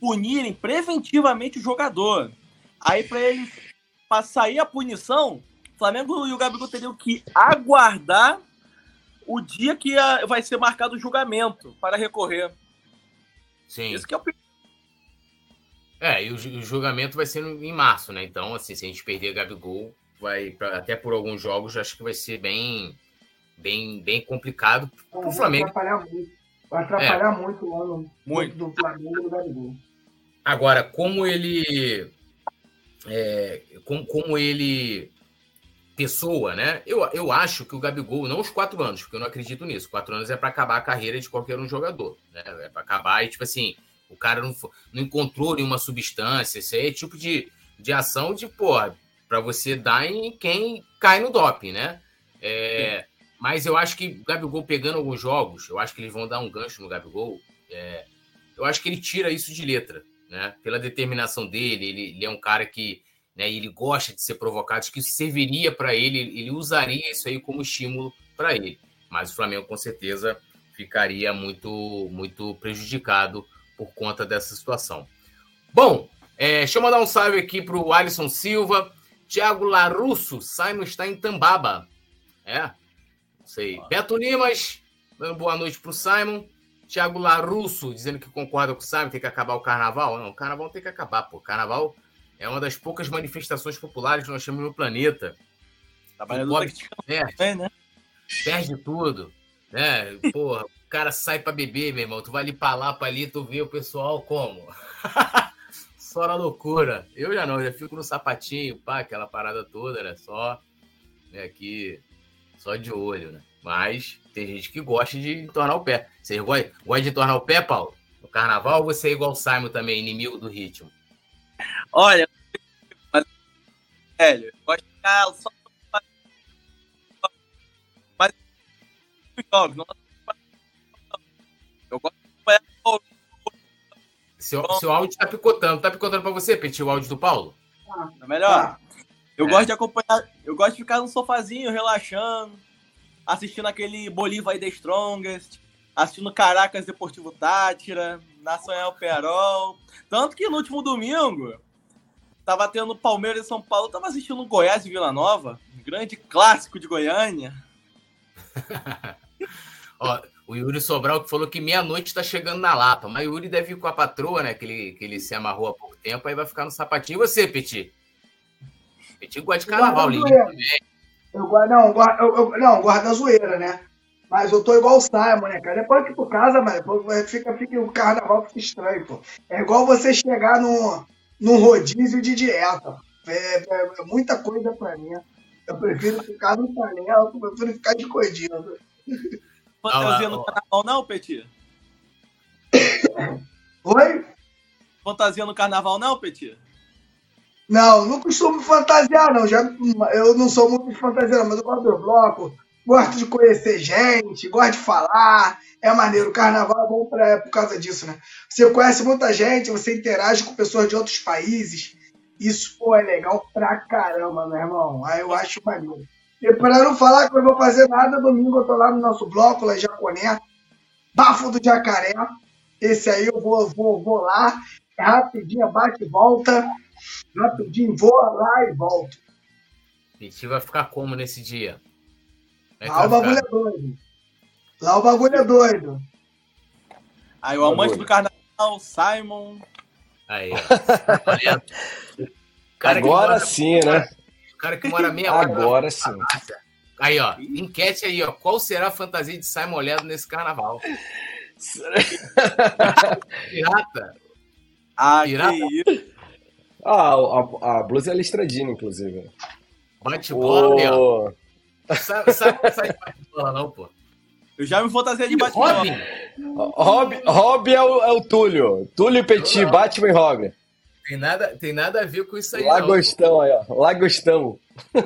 punirem preventivamente o jogador. Aí, para ele sair a punição, o Flamengo e o Gabigol teriam que aguardar o dia que a, vai ser marcado o julgamento para recorrer. Sim. Isso que é o É, e o, o julgamento vai ser em março, né? Então, assim, se a gente perder Gabigol, vai pra, até por alguns jogos, acho que vai ser bem, bem, bem complicado para o Flamengo. Vai atrapalhar muito, vai atrapalhar é. muito o ano muito. do Flamengo e do Gabigol. Agora, como ele. É, como, como ele. Pessoa, né? Eu, eu acho que o Gabigol, não os quatro anos, porque eu não acredito nisso. Quatro anos é para acabar a carreira de qualquer um jogador. Né? É para acabar e, tipo assim, o cara não, não encontrou nenhuma substância. Isso aí é tipo de, de ação de, porra, para você dar em quem cai no doping, né? É, mas eu acho que o Gabigol pegando alguns jogos, eu acho que eles vão dar um gancho no Gabigol. É, eu acho que ele tira isso de letra, né? Pela determinação dele, ele, ele é um cara que né, ele gosta de ser provocado, acho que isso serviria para ele, ele usaria isso aí como estímulo para ele. Mas o Flamengo com certeza ficaria muito, muito prejudicado por conta dessa situação. Bom, é, deixa eu mandar um salve aqui para o Alisson Silva, Tiago Larusso, Simon está em Tambaba. É, não sei. Beto Limas, dando boa noite para o Simon. Tiago Larusso, dizendo que concorda com o Simon, tem que acabar o carnaval. Não, o carnaval tem que acabar, pô. Carnaval é uma das poucas manifestações populares que nós temos no planeta. Trabalhador perde, né? perde tudo. Né? Porra, o cara sai para beber, meu irmão. Tu vai ali pra lá, pra ali, tu vê o pessoal como? só na loucura. Eu já não, eu já fico no sapatinho, pá, aquela parada toda, né? Só né, aqui, só de olho, né? Mas tem gente que gosta de entornar o pé. Você gosta, gosta de entornar o pé, Paulo? No carnaval ou você é igual o Simon também, inimigo do ritmo? Olha, velho, gosto de ficar só. Mas jogos. Não... Eu gosto de acompanhar seu, seu áudio tá picotando. Tá picotando pra você, Petit, o áudio do Paulo? Ah, é melhor. Eu é. gosto de acompanhar. Eu gosto de ficar no sofazinho, relaxando, assistindo aquele Bolívar The Strongest, assistindo Caracas Deportivo Tátira, Nacional Perol. Tanto que no último domingo, tava tendo Palmeiras e São Paulo, tava assistindo Goiás e Vila Nova, um grande clássico de Goiânia. Ó, o Yuri Sobral que falou que meia-noite tá chegando na Lapa. Mas o Yuri deve ir com a patroa, né? Que ele, que ele se amarrou há pouco tempo, aí vai ficar no sapatinho. E você, Petit? Petit gosta de carnaval, lindo também. Eu, não, eu, eu, não, guarda a zoeira, né? Mas eu tô igual o Simon, né, cara? Depois que tu casa, mas fica, fica, o carnaval fica estranho, pô. É igual você chegar no, num rodízio de dieta. É, é, é muita coisa pra mim. Eu prefiro ficar no panela, eu prefiro ficar de coidinho. Fantasia no carnaval, não, Petit? Oi? Fantasia no carnaval, não, Petit? Não, não costumo fantasiar, não. Já, eu não sou muito de fantasia, mas eu gosto do bloco, gosto de conhecer gente, gosto de falar. É maneiro. O carnaval é bom pra, por causa disso, né? Você conhece muita gente, você interage com pessoas de outros países. Isso, pô, é legal pra caramba, meu irmão. Aí eu acho maneiro. E para não falar que eu vou fazer nada, domingo eu tô lá no nosso bloco, lá em Jaconé, Bafo do Jacaré. Esse aí eu vou, vou, vou lá, rapidinho, bate e volta, rapidinho, vou lá e volto. E vai ficar como nesse dia? É lá o bagulho é doido. Lá o bagulho é doido. Aí o amante do carnaval, Simon. Aí, ó. Agora sim, né? cara que mora meia hora. Agora sim. Aí, ó. Enquete aí, ó. Qual será a fantasia de Simon Ledo nesse carnaval? Pirata. Ah, Pirata. Ah, a, a blusa é listradina, inclusive. Bate bola, oh. Sabe, sabe, sabe bate bola, não, pô. Eu já me fantasia de Batman. Robin? Robin, Robin é, o, é o Túlio. Túlio Petit, Batman e Robin. Tem nada, tem nada a ver com isso aí. Lagostão não. aí, ó. Lagostão.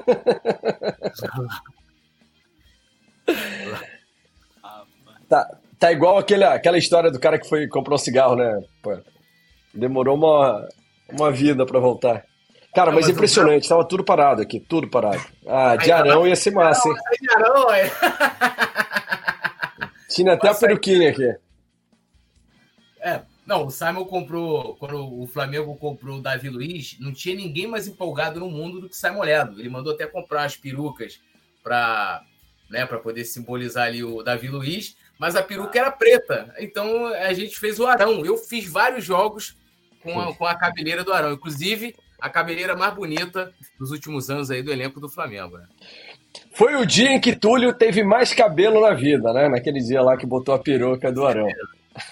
tá, tá igual aquele, aquela história do cara que foi comprar um cigarro, né? Pô, demorou uma, uma vida para voltar. Cara, mas, mas impressionante, tava tudo parado aqui, tudo parado. Ah, de Arão ia ser massa, hein? De Arão, é. Tinha até a peruquinha aqui. É, não, o Simon comprou, quando o Flamengo comprou o Davi Luiz, não tinha ninguém mais empolgado no mundo do que Simon Ledo. Ele mandou até comprar as perucas para né, poder simbolizar ali o Davi Luiz, mas a peruca era preta. Então a gente fez o Arão. Eu fiz vários jogos com a, com a cabeleira do Arão, inclusive a cabeleira mais bonita dos últimos anos aí do elenco do Flamengo. Né? Foi o dia em que Túlio teve mais cabelo na vida, né? Naquele dia lá que botou a peruca do Arão.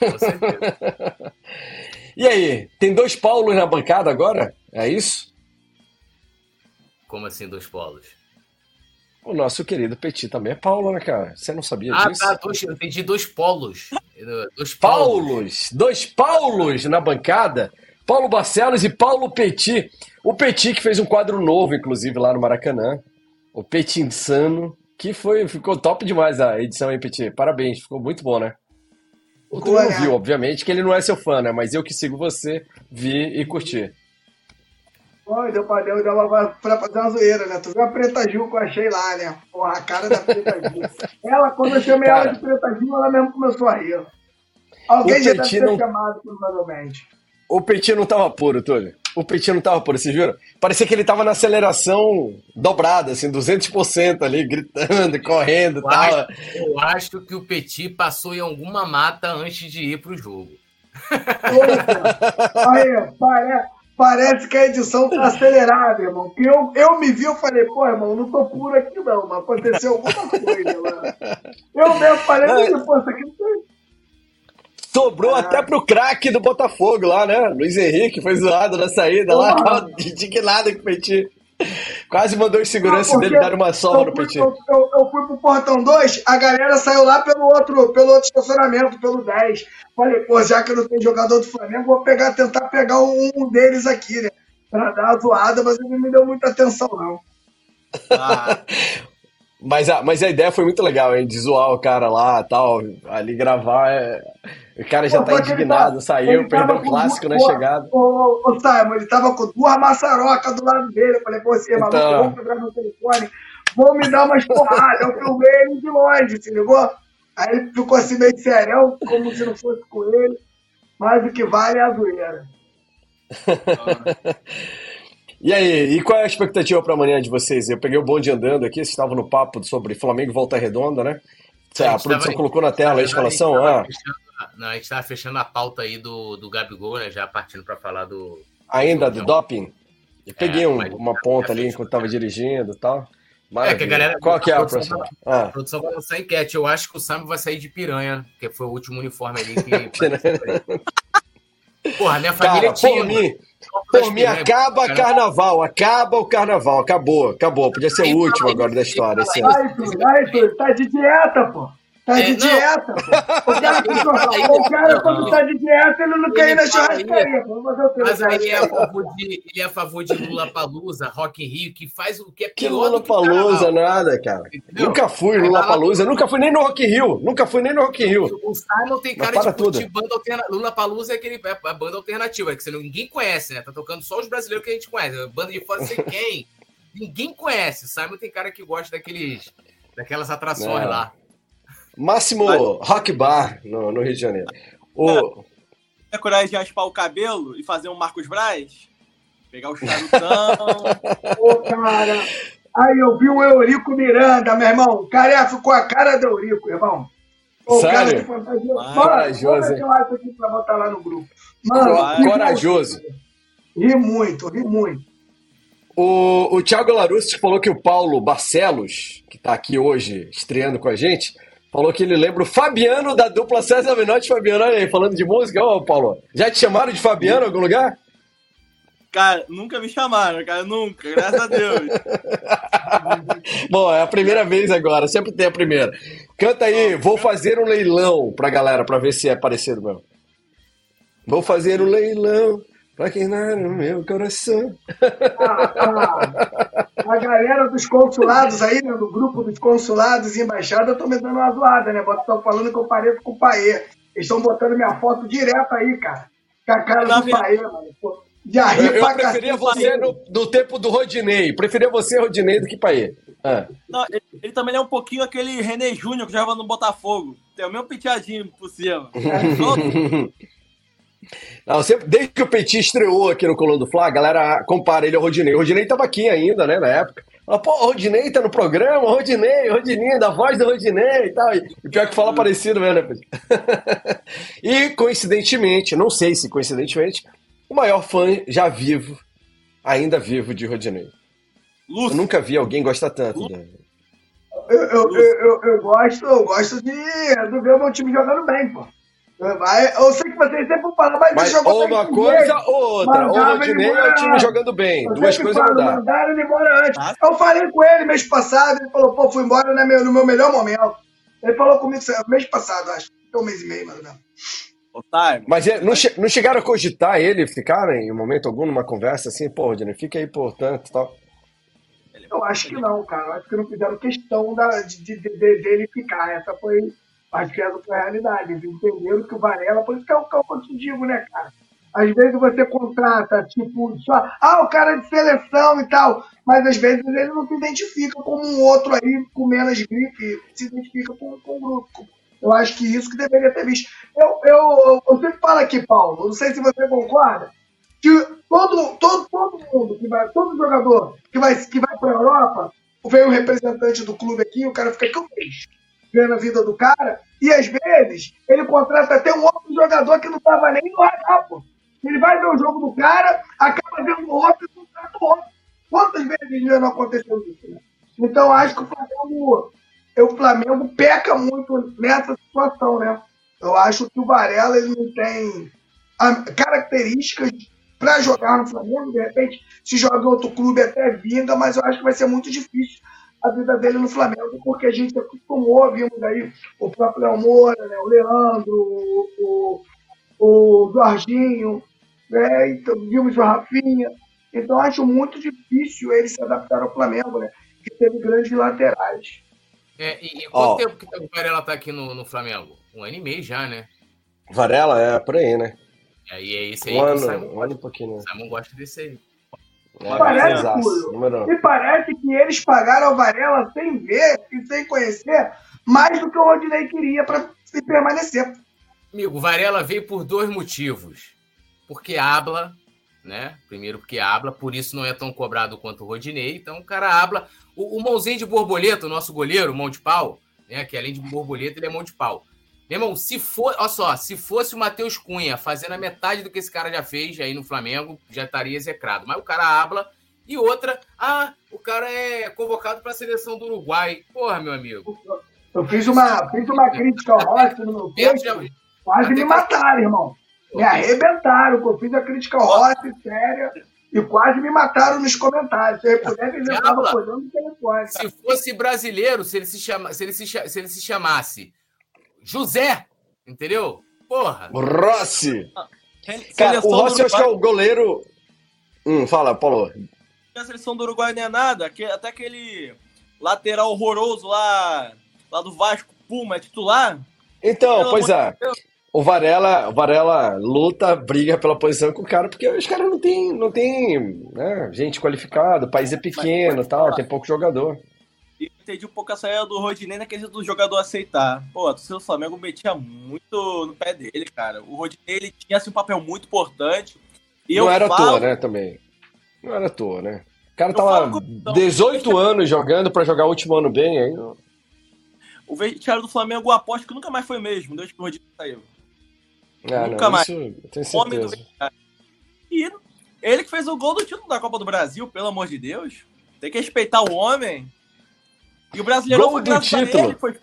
Com certeza. e aí, tem dois Paulos na bancada agora? É isso? Como assim, dois Paulos? O nosso querido Petit também é Paulo, né, cara? Você não sabia ah, disso? Ah, tá. Dois, eu entendi dois polos. Dois Paulos. Paulos. Dois Paulos na bancada. Paulo Barcelos e Paulo Petit. O Petit que fez um quadro novo, inclusive, lá no Maracanã. O Petit Insano. Que foi, ficou top demais a edição aí, Petit. Parabéns, ficou muito bom, né? O tu não viu, obviamente, que ele não é seu fã, né? Mas eu que sigo você, vi e curti. Pô, deu pra, deu, deu pra, pra fazer uma zoeira, né? Tu viu a Preta Gil que eu achei lá, né? Porra, a cara da Preta Gil. ela, quando eu chamei cara, ela de Preta Gil, ela mesmo começou a rir. Alguém já deve ter não... chamado, provavelmente. O Petit não tava puro, Túlio. O Petit não tava puro, vocês viram? Parecia que ele tava na aceleração dobrada, assim, 200% ali, gritando, correndo e tal. Acho, eu acho que o Petit passou em alguma mata antes de ir pro jogo. Aí, parece, parece que a edição tá acelerada, irmão. Que eu, eu me vi, eu falei, pô, irmão, não tô puro aqui não, mas aconteceu alguma coisa lá. Eu mesmo falei, pô, isso aqui não tem Sobrou ah. até pro craque do Botafogo lá, né? Luiz Henrique foi zoado na saída lá, tava indignado com o Petit. Quase mandou os segurança dele dar uma sova no Petit. Eu, eu, eu, fui pro portão 2, a galera saiu lá pelo outro, pelo outro estacionamento, pelo 10. Falei, pô, já que não tem jogador do Flamengo, vou pegar, tentar pegar um, um deles aqui, né? Pra dar a zoada, mas ele não me deu muita atenção, não. Ah. Mas a, mas a ideia foi muito legal, hein? De zoar o cara lá tal, ali gravar. É... O cara já Pô, tá indignado, tá, saiu, perdeu o clássico na chegada. Ô, ô, Simon, ele tava com duas maçarocas do lado dele. Eu falei, pô, você é maluco, então... vamos pegar meu telefone, vou me dar umas porradas. Eu filmei ele de longe, se ligou? Aí ele ficou assim meio serão, como se não fosse com ele. Mas o que vale é a zoeira. E aí, e qual é a expectativa para amanhã de vocês? Eu peguei o bonde andando aqui, vocês estavam no papo sobre Flamengo e Volta Redonda, né? A, a produção tava, colocou na tela a escalação. A gente ah. estava fechando a pauta aí do, do Gabigol, né? Já partindo para falar do. Ainda do, do doping? Eu peguei é, um, uma ponta ali enquanto estava dirigindo e tal. Maravilha. É que a galera. Qual que é a, a próxima? Ah. A produção vai lançar enquete. Eu acho que o Sam vai sair de piranha, que foi o último uniforme ali que. Porra, minha família Cara, tinha. Por mim, por mim, acaba carnaval, acaba o carnaval, acabou, acabou. Podia ser o último agora da história. Assim. Vai, Arthur, tá de dieta, pô. Tá de é, dieta, pô. O cara, o cara quando tá de dieta, ele não quer ir na churrascaria. Mas aí ele é, a favor de, ele é a favor de Lula Palusa, Rock in Rio, que faz o que é pior. Que Lula Palusa, nada, cara. Entendeu? Nunca fui Lula Palusa, nunca fui nem no Rock in Rio. Nunca fui nem no Rock in Rio. O Simon tem cara de, tudo. de banda alternativa. Lula Palusa é aquele é a banda alternativa, que você ninguém conhece, né? Tá tocando só os brasileiros que a gente conhece. Banda de fora, sei quem. ninguém conhece. O Simon tem cara que gosta daqueles, daquelas atrações não. lá. Máximo Rock Bar no, no Rio de Janeiro. O... É coragem de raspar o cabelo e fazer um Marcos Braz? Pegar o charutão. Ô, cara. Aí eu vi o Eurico Miranda, meu irmão. O cara ficou a cara do Eurico, irmão. O Sério? cara de fantasia. Corajoso. eu acho aqui pra botar lá no grupo. Mano, corajoso. Ri muito, ri muito. O, o Thiago Larusso falou que o Paulo Barcelos, que está aqui hoje estreando com a gente, Falou que ele lembra o Fabiano da dupla César Menotti e Fabiano. Olha aí, falando de música. Ô, Paulo, já te chamaram de Fabiano em algum lugar? Cara, nunca me chamaram, cara, nunca, graças a Deus. Bom, é a primeira vez agora, sempre tem a primeira. Canta aí, vou fazer um leilão pra galera, pra ver se é parecido mesmo. Vou fazer um leilão pra quem não no meu coração. Ah, ah a galera dos consulados aí, né, do grupo dos consulados e embaixadas, estão me dando uma zoada, né? Estão falando que eu pareço com o Paê. Eles estão botando minha foto direto aí, cara. Com a cara do Paê, mano. Pô, eu, eu preferia você no, no, tempo do Rodinei. Preferia você, Rodinei, do que Paê. Ah. Não, ele, ele, também é um pouquinho aquele René Júnior que jogava no Botafogo. Tem o mesmo penteadinho por cima. Não, sempre, desde que o Petit estreou aqui no Coluna do Fla, a galera compara ele ao Rodinei. O Rodinei tava aqui ainda, né, na época. Fala, pô, o Rodinei tá no programa, Rodinei, Rodinei, da voz do Rodinei e tal. E pior que fala parecido mesmo, né, Petit? e, coincidentemente, não sei se coincidentemente, o maior fã já vivo, ainda vivo de Rodinei. Lúcio. Eu nunca vi alguém gostar tanto. Da... Eu, eu, eu, eu, gosto, eu gosto de, de ver o meu time jogando bem, pô. Vai, eu sei que vocês sempre vão falar, mas, mas ou uma coisa ou outra. Ou o Rodinei é o time jogando bem. Eu Duas coisas não dá. Mandaram ele embora antes. Ah. Eu falei com ele mês passado, ele falou, pô, fui embora no meu, no meu melhor momento. Ele falou comigo mês passado, acho. Um mês e meio, mais ou menos. Mas não, che não chegaram a cogitar ele ficar em um momento algum numa conversa assim, pô, Rodinei, fica aí por tanto e tal. Eu acho que não, cara. Eu acho que não fizeram questão da, de, de, de, dele ficar. Essa foi Acho que foi a realidade. Eles entenderam que o Varela, por isso que é o que eu te digo, né, cara? Às vezes você contrata, tipo, só, ah, o cara de seleção e tal, mas às vezes ele não se identifica como um outro aí com menos gripe, se identifica com, com o grupo. Eu acho que isso que deveria ter visto. Eu, eu, eu sempre falo aqui, Paulo, não sei se você concorda, que todo, todo, todo mundo, que vai, todo jogador que vai, que vai para a Europa, vem um representante do clube aqui, o cara fica, que eu fiz? Ganha a vida do cara, e às vezes ele contrata até um outro jogador que não estava nem no radar, pô. Ele vai ver o jogo do cara, acaba vendo outro e contrata outro. Quantas vezes já não aconteceu isso, né? Então acho que o Flamengo, o Flamengo peca muito nessa situação, né? Eu acho que o Varela ele não tem características para jogar no Flamengo. De repente, se joga em outro clube até vinga, mas eu acho que vai ser muito difícil a vida dele no Flamengo, porque a gente acostumou, vimos aí o próprio Léo Moura, né, o Leandro, o, o, o Jorginho, né, então, vimos o Rafinha. Então acho muito difícil ele se adaptar ao Flamengo, né, que teve grandes laterais. É, e, e quanto oh. tempo que o Varela tá aqui no, no Flamengo? Um ano e meio já, né? Varela, é, por aí, né? É, e é isso aí um ano, Simon, um ano e pouquinho. O Simon gosta desse aí. É, parece, me parece que eles pagaram o Varela sem ver e sem conhecer mais do que o Rodinei queria para permanecer. Amigo, Varela veio por dois motivos. Porque habla, né? Primeiro porque habla, por isso não é tão cobrado quanto o Rodinei. Então o cara habla. O, o mãozinho de borboleta, o nosso goleiro, mão de pau, né? Que além de borboleta, ele é mão de pau. Meu irmão, se for, olha só, se fosse o Matheus Cunha fazendo a metade do que esse cara já fez aí no Flamengo, já estaria execrado. Mas o cara habla. E outra, ah, o cara é convocado para a seleção do Uruguai. Porra, meu amigo. Eu fiz uma, fiz uma crítica ao Rossi no meu post, quase me mataram, irmão. Me arrebentaram, eu fiz a crítica ao Rossi, séria, e quase me mataram nos comentários. Se eu pudesse, eu estava acordando no telefone. Se fosse brasileiro, se ele se, chama, se ele se, se ele se chamasse José, entendeu? Porra. Rossi. Cara, o Rossi acho que é o goleiro. Hum, fala, Paulo. A seleção do Uruguai não é nada, até aquele lateral horroroso lá, lá do Vasco, Puma, é titular. Então, pois é. O Varela, o Varela luta, briga pela posição com o cara, porque os caras não tem, não tem né, gente qualificada, o país é pequeno tal, tem pouco jogador. E entendi um pouco a saída do Rodinei naquele do jogador aceitar. Pô, o seu Flamengo metia muito no pé dele, cara. O Rodinei ele tinha assim, um papel muito importante. E não era falo... à toa, né, também. Não era à toa, né? O cara eu tava com... 18 anos jogando para jogar o último ano bem, aí. O vestiário do Flamengo, eu aposto que nunca mais foi mesmo, desde que o Rodinei saiu. Ah, nunca não, mais. Isso, tenho certeza. E ele que fez o gol do título da Copa do Brasil, pelo amor de Deus. Tem que respeitar o homem. E o brasileiro gol do título. Ele, foi.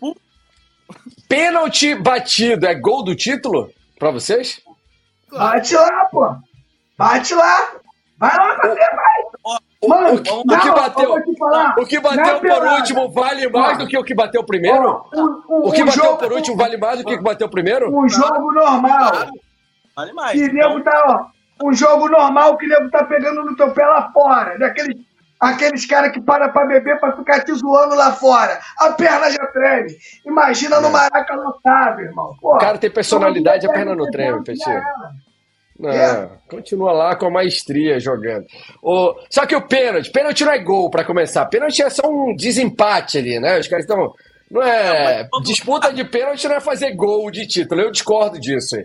Pênalti batido é gol do título para vocês? Bate lá, pô. Bate lá. Vai lá, você vai. Mano, o, que, não, o que bateu, o que bateu por último vale mais do que o que bateu primeiro? o, o, que bateu jogo, por último vale mais do que o que bateu primeiro? Um jogo normal. Vale mais. Que então... nego tá, ó, um jogo normal que o nego tá pegando no teu pé lá fora. Daqueles Aqueles caras que param pra beber pra ficar te zoando lá fora. A perna já treme. Imagina no é. Maraca lotado, irmão. o cara tem personalidade, a perna não treme, Petinho. Não, é. continua lá com a maestria jogando. O... Só que o pênalti, pênalti não é gol para começar. Pênalti é só um desempate ali, né? Os caras estão. Não é. Disputa de pênalti não é fazer gol de título. Eu discordo disso.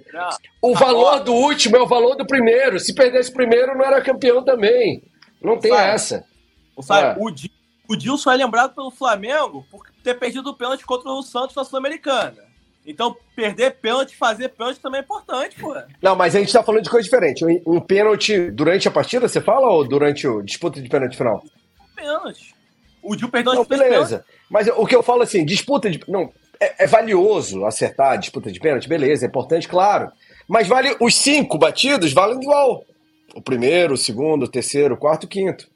O valor do último é o valor do primeiro. Se perdesse o primeiro, não era campeão também. Não tem essa. Sabe, é. o, o Dilson é lembrado pelo Flamengo por ter perdido o pênalti contra o Santos na Sul-Americana. Então, perder pênalti, fazer pênalti também é importante, pô. Não, mas a gente tá falando de coisa diferente. Um, um pênalti durante a partida, você fala, ou durante o disputa de pênalti final? Pênalti. O Dil perdeu Não, beleza. Mas o que eu falo assim, disputa de. Não, é, é, valioso acertar a disputa de pênalti, beleza, é importante, claro. Mas vale os cinco batidos valem igual. O primeiro, o segundo, o terceiro, o quarto, o quinto.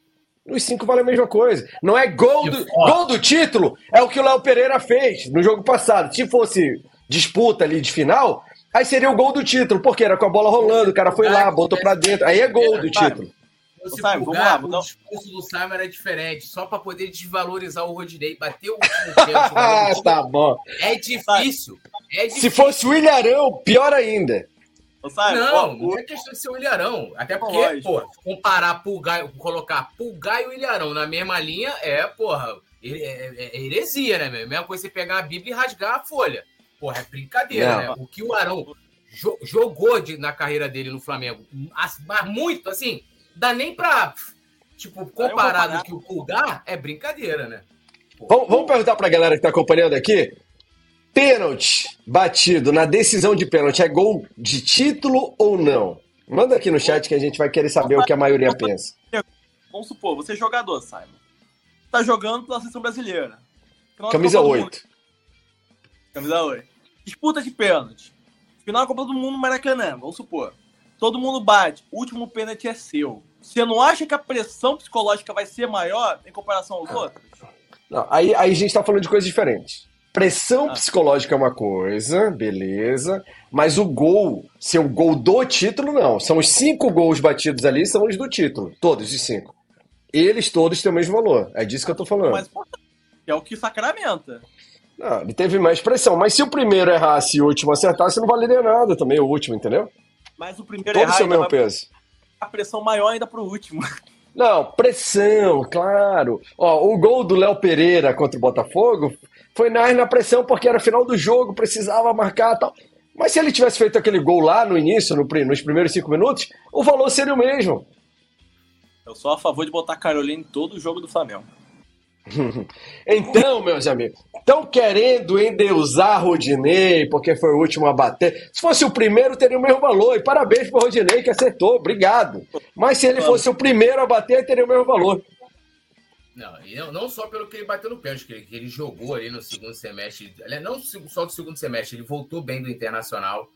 Os cinco vale a mesma coisa. Não é gol do, gol do título, é o que o Léo Pereira fez no jogo passado. Se fosse disputa ali de final, aí seria o gol do título, porque era com a bola rolando, o cara foi lá, botou pra dentro. Aí é gol do título. Se Simon, vamos lá, o discurso do Simon era diferente, só para poder desvalorizar o Rodinei, bater o último tempo. ah, tá bom. É difícil, é difícil. Se fosse o Ilharão, pior ainda. Não, não é questão de ser o Ilharão. Até porque, pô, comparar Pulgar, colocar Pulgar e o Ilharão na mesma linha é, porra, é, é, é heresia, né? Mesma coisa você pegar a Bíblia e rasgar a folha. Porra, é brincadeira, não. né? O que o Arão jo jogou de, na carreira dele no Flamengo, mas muito, assim, dá nem pra, tipo, comparado que o Pulgar, é brincadeira, né? Vamos, vamos perguntar pra galera que tá acompanhando aqui. Pênalti batido na decisão de pênalti é gol de título ou não? Manda aqui no chat que a gente vai querer saber o que a maioria pensa. Vamos supor, você é jogador, Simon. Tá jogando pela seleção brasileira. Camisa 8. Camisa 8. Disputa de pênalti. Final da Copa do Mundo Maracanã, vamos supor. Todo mundo bate. O último pênalti é seu. Você não acha que a pressão psicológica vai ser maior em comparação aos outros? Não, aí, aí a gente tá falando de coisas diferentes. Pressão ah. psicológica é uma coisa, beleza. Mas o gol, seu gol do título, não. São os cinco gols batidos ali, são os do título. Todos os cinco. Eles todos têm o mesmo valor. É disso que eu tô falando. Mas, é o que sacramenta. Não, ele teve mais pressão. Mas se o primeiro errasse e o último acertasse, não valeria nada também o último, entendeu? Mas o primeiro Todo o errar seu mesmo peso. a pressão maior ainda pro último. Não, pressão, claro. Ó, o gol do Léo Pereira contra o Botafogo foi mais na pressão porque era final do jogo, precisava marcar tal. Mas se ele tivesse feito aquele gol lá no início, no nos primeiros cinco minutos, o valor seria o mesmo. Eu sou a favor de botar Carolina em todo o jogo do Flamengo. Então, meus amigos, estão querendo endeusar Rodinei porque foi o último a bater. Se fosse o primeiro, teria o mesmo valor. E parabéns pro Rodinei que acertou, obrigado. Mas se ele fosse o primeiro a bater, teria o mesmo valor. Não, não, só pelo que ele bateu no pênalti, que ele, que ele jogou ali no segundo semestre. Não só do segundo semestre, ele voltou bem do Internacional.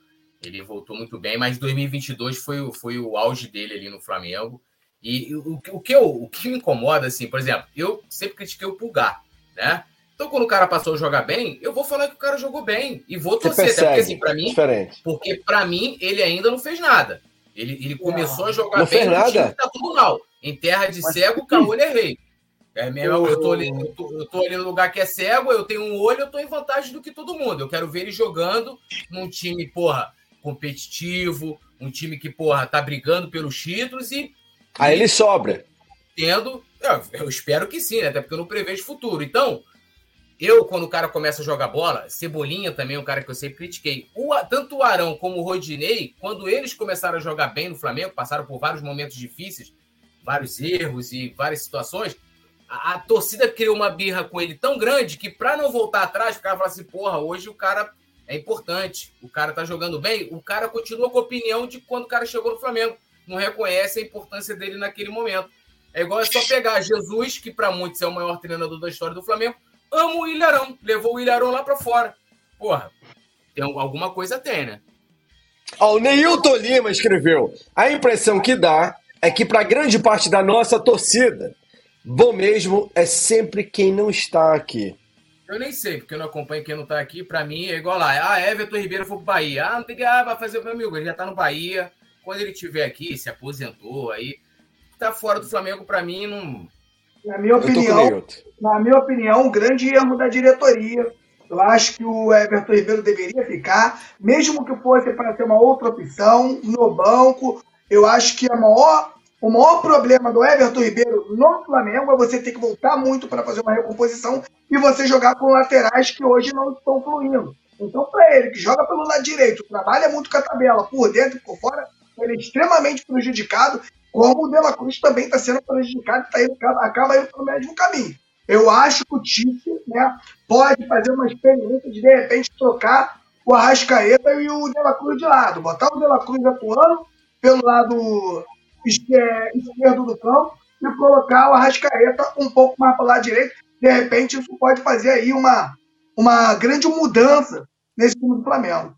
Ele voltou muito bem, mas 2022 foi, foi o auge dele ali no Flamengo. E o, o que eu, o que me incomoda, assim, por exemplo, eu sempre critiquei o Pulgar, né? Então, quando o cara passou a jogar bem, eu vou falar que o cara jogou bem. E vou Você torcer, até porque, assim, pra mim, Diferente. porque para mim ele ainda não fez nada. Ele, ele começou a jogar Não bem fez nada? tá tudo mal. Em terra de cego, caolho é rei. É mesmo, eu, tô ali, eu, tô, eu tô ali no lugar que é cego, eu tenho um olho, eu tô em vantagem do que todo mundo. Eu quero ver ele jogando num time, porra, competitivo, um time que, porra, tá brigando pelos títulos e Aí ele sobra. tendo. Eu, eu espero que sim, né? Até porque eu não prevejo futuro. Então, eu, quando o cara começa a jogar bola, Cebolinha também é um cara que eu sempre critiquei. O, tanto o Arão como o Rodinei, quando eles começaram a jogar bem no Flamengo, passaram por vários momentos difíceis, vários erros e várias situações, a, a torcida criou uma birra com ele tão grande que, para não voltar atrás, o cara fala assim: porra, hoje o cara é importante, o cara tá jogando bem, o cara continua com a opinião de quando o cara chegou no Flamengo. Não reconhece a importância dele naquele momento. É igual é só pegar Jesus, que para muitos é o maior treinador da história do Flamengo, ama o Ilharão, levou o Ilharão lá para fora. Porra, tem alguma coisa tem, né? Ó, o Neilton Lima escreveu: A impressão que dá é que, para grande parte da nossa torcida, bom mesmo é sempre quem não está aqui. Eu nem sei, porque eu não acompanho quem não tá aqui. Pra mim é igual lá. Ah, Everton Ribeiro foi pro Bahia. Ah, não tem que. Ah, vai fazer o meu amigo. Ele já tá no Bahia. Quando ele estiver aqui, se aposentou, aí. Tá fora do Flamengo, pra mim, não. Na minha opinião, na minha opinião, um grande erro da diretoria. Eu acho que o Everton Ribeiro deveria ficar, mesmo que fosse para ter uma outra opção no banco. Eu acho que a maior, o maior problema do Everton Ribeiro no Flamengo é você ter que voltar muito para fazer uma recomposição e você jogar com laterais que hoje não estão fluindo. Então, para ele, que joga pelo lado direito, trabalha muito com a tabela, por dentro e por fora, ele é extremamente prejudicado, como o De La Cruz também está sendo prejudicado e tá indo, acaba indo pelo mesmo caminho. Eu acho que o Tite né, pode fazer uma experiência de, de repente, trocar o Arrascaeta e o De La Cruz de lado. Botar o De La Cruz atuando pelo lado esque- esquerdo do campo e colocar o Arrascaeta um pouco mais para o lado direito. De repente, isso pode fazer aí uma, uma grande mudança nesse time do Flamengo.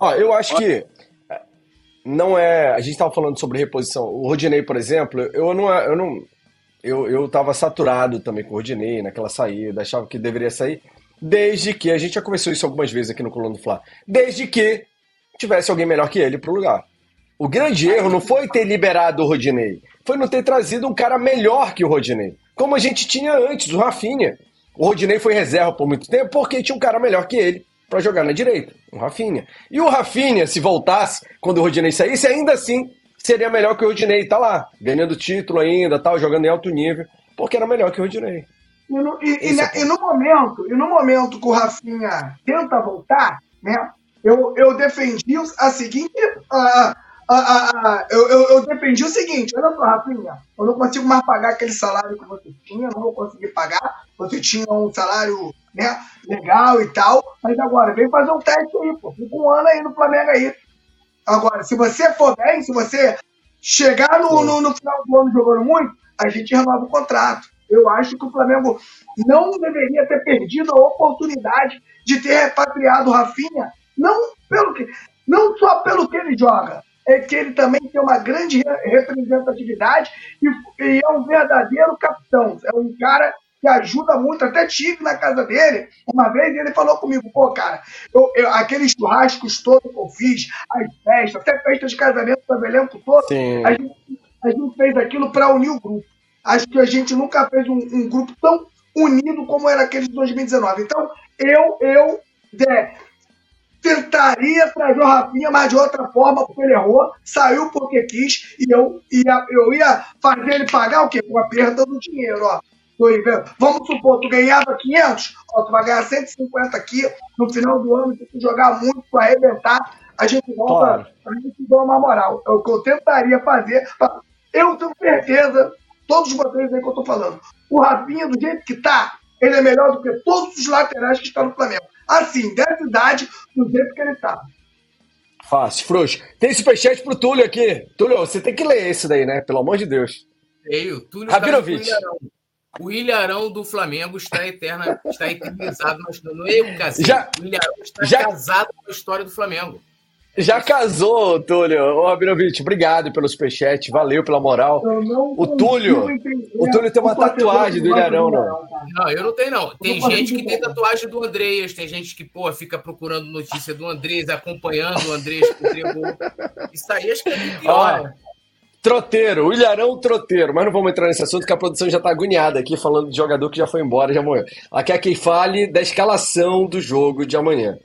Ó, eu acho que não é. A gente estava falando sobre reposição. O Rodinei, por exemplo, eu não. Eu não eu, eu tava saturado também com o Rodinei naquela saída, achava que deveria sair, desde que, a gente já conversou isso algumas vezes aqui no Coluna do Fla, desde que tivesse alguém melhor que ele pro lugar. O grande erro não foi ter liberado o Rodinei, foi não ter trazido um cara melhor que o Rodinei, como a gente tinha antes, o Rafinha. O Rodinei foi reserva por muito tempo porque tinha um cara melhor que ele para jogar na direita, o Rafinha. E o Rafinha, se voltasse quando o Rodinei saísse, ainda assim seria melhor que o Rodinei, tá lá, ganhando título ainda, tal, jogando em alto nível, porque era melhor que o Rodinei. E no, e- e é e no momento, e no momento que o Rafinha tenta voltar, né? Eu, eu defendi a seguinte. Ah, ah, ah, eu, eu, eu defendi o seguinte, olha só, Rafinha, eu não consigo mais pagar aquele salário que você tinha, não vou conseguir pagar. Você tinha um salário né, legal e tal, mas agora vem fazer um teste aí, pô. Fica um ano aí no Flamengo aí. Agora, se você for bem, se você chegar no, no, no final do ano jogando muito, a gente renova o contrato. Eu acho que o Flamengo não deveria ter perdido a oportunidade de ter repatriado o Rafinha, não, pelo que, não só pelo que ele joga, é que ele também tem uma grande re- representatividade e, e é um verdadeiro capitão. É um cara que ajuda muito, até tive na casa dele. Uma vez ele falou comigo, pô, cara, eu, eu- aqueles churrascos todos que eu fiz, as festas, até festa de casamento do elenco todo, a gente, a gente fez aquilo para unir o grupo. Acho que a gente nunca fez um, um grupo tão unido como era aquele de 2019. Então, eu, eu é, tentaria trazer o Rafinha, mas de outra forma, porque ele errou, saiu porque quis, e eu ia, eu ia fazer ele pagar o quê? Com a perda do dinheiro, ó. Vamos supor, tu ganhava 500, ó, tu vai ganhar 150 aqui, no final do ano, se tu jogar muito, tu arrebentar, a gente volta, claro. a gente dá uma moral. É o que eu tentaria fazer. Eu tenho certeza, todos vocês aí que eu tô falando, o Rafinha, do jeito que tá, ele é melhor do que todos os laterais que estão no Flamengo. Assim, dessa idade, do jeito que ele tá. Fácil, frouxo. Tem superchat pro Túlio aqui. Túlio, você tem que ler esse daí, né? Pelo amor de Deus. Ei, Túlio Rabinovich. Tá o Ilharão do Flamengo está eterna, está eternizado no eu casei. Já, o Ilharão está já, casado com a história do Flamengo. Já casou, Túlio. Ô, Abinovich, obrigado pelo superchat, valeu pela moral. O Túlio, o Túlio tem uma tatuagem do Ilharão, não. Não, eu não tenho, não. Tem gente que tem tatuagem do Andreas, tem gente que, pô, fica procurando notícia do Andreas, acompanhando o Andreas. Isso aí acho que é pior. Troteiro, o Ilharão Troteiro, mas não vamos entrar nesse assunto que a produção já está agoniada aqui, falando de jogador que já foi embora, já morreu. Ela quer que fale da escalação do jogo de amanhã.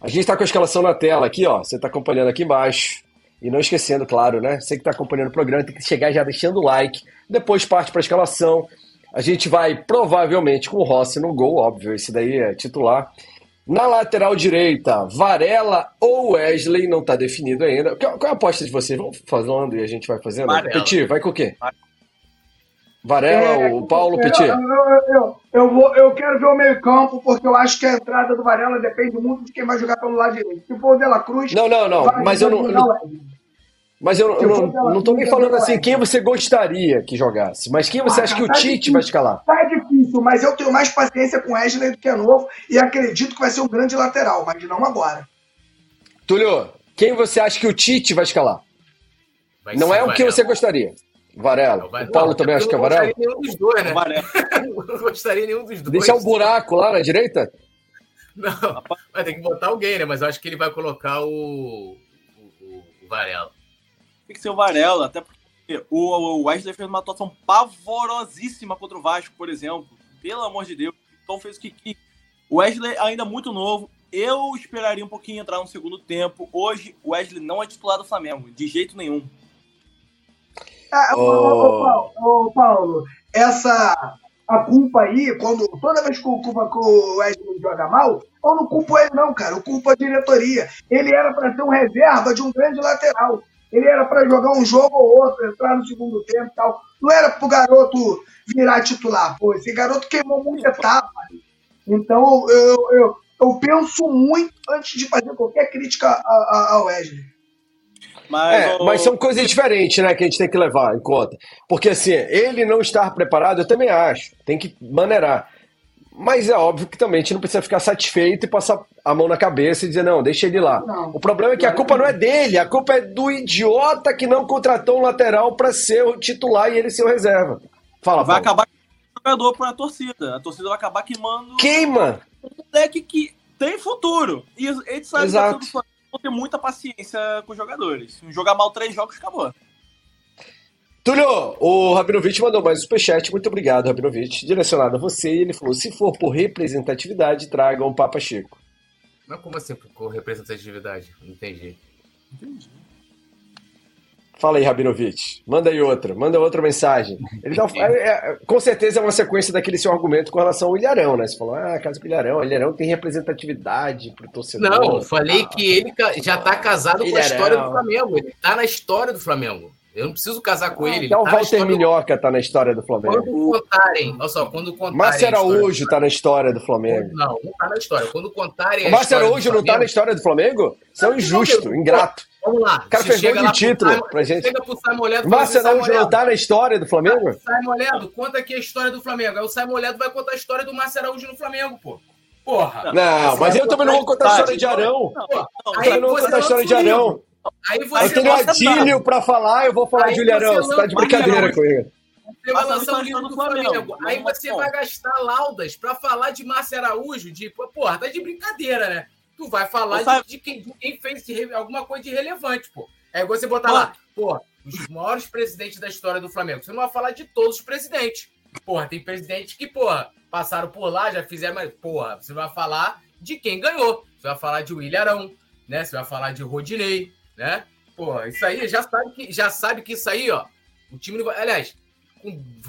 A gente está com a escalação na tela aqui, ó. Você está acompanhando aqui embaixo. E não esquecendo, claro, né? Você que está acompanhando o programa tem que chegar já deixando o like. Depois parte para a escalação. A gente vai provavelmente com o Rossi no gol, óbvio. Esse daí é titular. Na lateral direita, Varela ou Wesley, não está definido ainda. Qual, é a aposta de vocês? Vamos falando e a gente vai fazendo? Varela. Petit, vai com o quê? Varela, é, o Paulo, Petit? Eu, eu, eu, vou, eu quero ver o meio-campo, porque eu acho que a entrada do Varela depende muito de quem vai jogar pelo lado direito. Se for o Dela Cruz. Não, não, não. Mas eu não. não mas eu, eu não, não tô nem falando assim quem você gostaria que jogasse, mas quem você ah, acha que o tá Tite difícil. vai escalar? Tá difícil, mas eu tenho mais paciência com o Wesley do que é novo e acredito que vai ser um grande lateral, mas não agora. Túlio, quem você acha que o Tite vai escalar? Vai não é o que você gostaria. Varela. O Paulo não, também acha que é Varela? Eu não gostaria nenhum dos dois, né? não gostaria nenhum dos dois. Deixar um buraco lá na direita? Não, vai ter que botar alguém, né? Mas eu acho que ele vai colocar o, o, o Varela. Tem que ser o Varela, até porque o Wesley fez uma atuação pavorosíssima contra o Vasco, por exemplo. Pelo amor de Deus. Então fez o que. O Wesley ainda muito novo. Eu esperaria um pouquinho entrar no segundo tempo. Hoje, o Wesley não é titular do Flamengo, de jeito nenhum. Oh. ô, Paulo, ô, Paulo, essa a culpa aí, quando toda vez que o culpa que o Wesley joga mal, eu não culpo ele não, cara, eu culpo a diretoria. Ele era para ter um reserva de um grande lateral. Ele era para jogar um jogo ou outro, entrar no segundo tempo e tal. Não era pro garoto virar titular. Pô, esse garoto queimou muita etapa. Então eu, eu, eu penso muito antes de fazer qualquer crítica ao Wesley. Mas, é, o... mas são coisas diferentes, né, que a gente tem que levar em conta. Porque, assim, ele não estar preparado, eu também acho. Tem que maneirar. Mas é óbvio que também a gente não precisa ficar satisfeito e passar a mão na cabeça e dizer, não, deixa ele lá. Não. O problema é que a culpa não é dele, a culpa é do idiota que não contratou um lateral para ser o titular e ele ser o reserva. Fala, Vai Paulo. acabar o jogador para a torcida. A torcida vai acabar queimando. Queima! Um moleque que tem futuro. E a gente sabe Exato. que ter muita paciência com os jogadores. Jogar mal três jogos, acabou. Túlio, o Rabinovich mandou mais um superchat. Muito obrigado, Rabinovich. Direcionado a você. Ele falou: se for por representatividade, tragam um Papa Chico. Mas como assim por representatividade? Não entendi. Entendi. Fala aí, Rabinovich. Manda aí outra. Manda outra mensagem. Ele tá, é, é, com certeza é uma sequência daquele seu argumento com relação ao Ilharão, né? Você falou, ah, casa com o Ilharão. O Ilharão tem representatividade pro torcedor. Não, falei que ele já tá casado Ilharão. com a história do Flamengo. Ele tá na história do Flamengo. Eu não preciso casar com ah, ele. Então o tá Walter Minhoca tá na história do Flamengo. Quando contarem, olha só, quando contarem. Márcio Araújo tá na história do Flamengo. Não, não tá na história. Quando contarem. O Márcio Araújo não tá na história do Flamengo? Isso é injusto, ingrato. Vamos lá. O cara fez gol de título Simon, pra gente. Chega pro Simon Ledo. Márcio Araújo não tá na história do Flamengo? Simon Ledo, conta aqui a história do Flamengo. Aí o Simon Ledo vai contar a história do Márcio Araújo no Flamengo, pô. Porra. Não, mas eu também não vou contar a história de Arão. Eu não vou contar a história de Arão. Aí você eu tenho Adílio pra falar, eu vou falar de Juliarão. Você tá de brincadeira comigo. Você vai lançar um livro do Flamengo. Aí você vai gastar laudas pra falar de Márcio Araújo, de, porra, tá de brincadeira, né? Tu vai falar de, de, quem, de quem fez alguma coisa de relevante, pô. É você botar lá, pô, os maiores presidentes da história do Flamengo. Você não vai falar de todos os presidentes. porra, tem presidente que, porra, passaram por lá, já fizeram, mas, porra, você vai falar de quem ganhou. Você vai falar de William Arão, né? Você vai falar de Rodinei, né? Porra, isso aí já sabe que, já sabe que isso aí, ó. O time não vai. Aliás,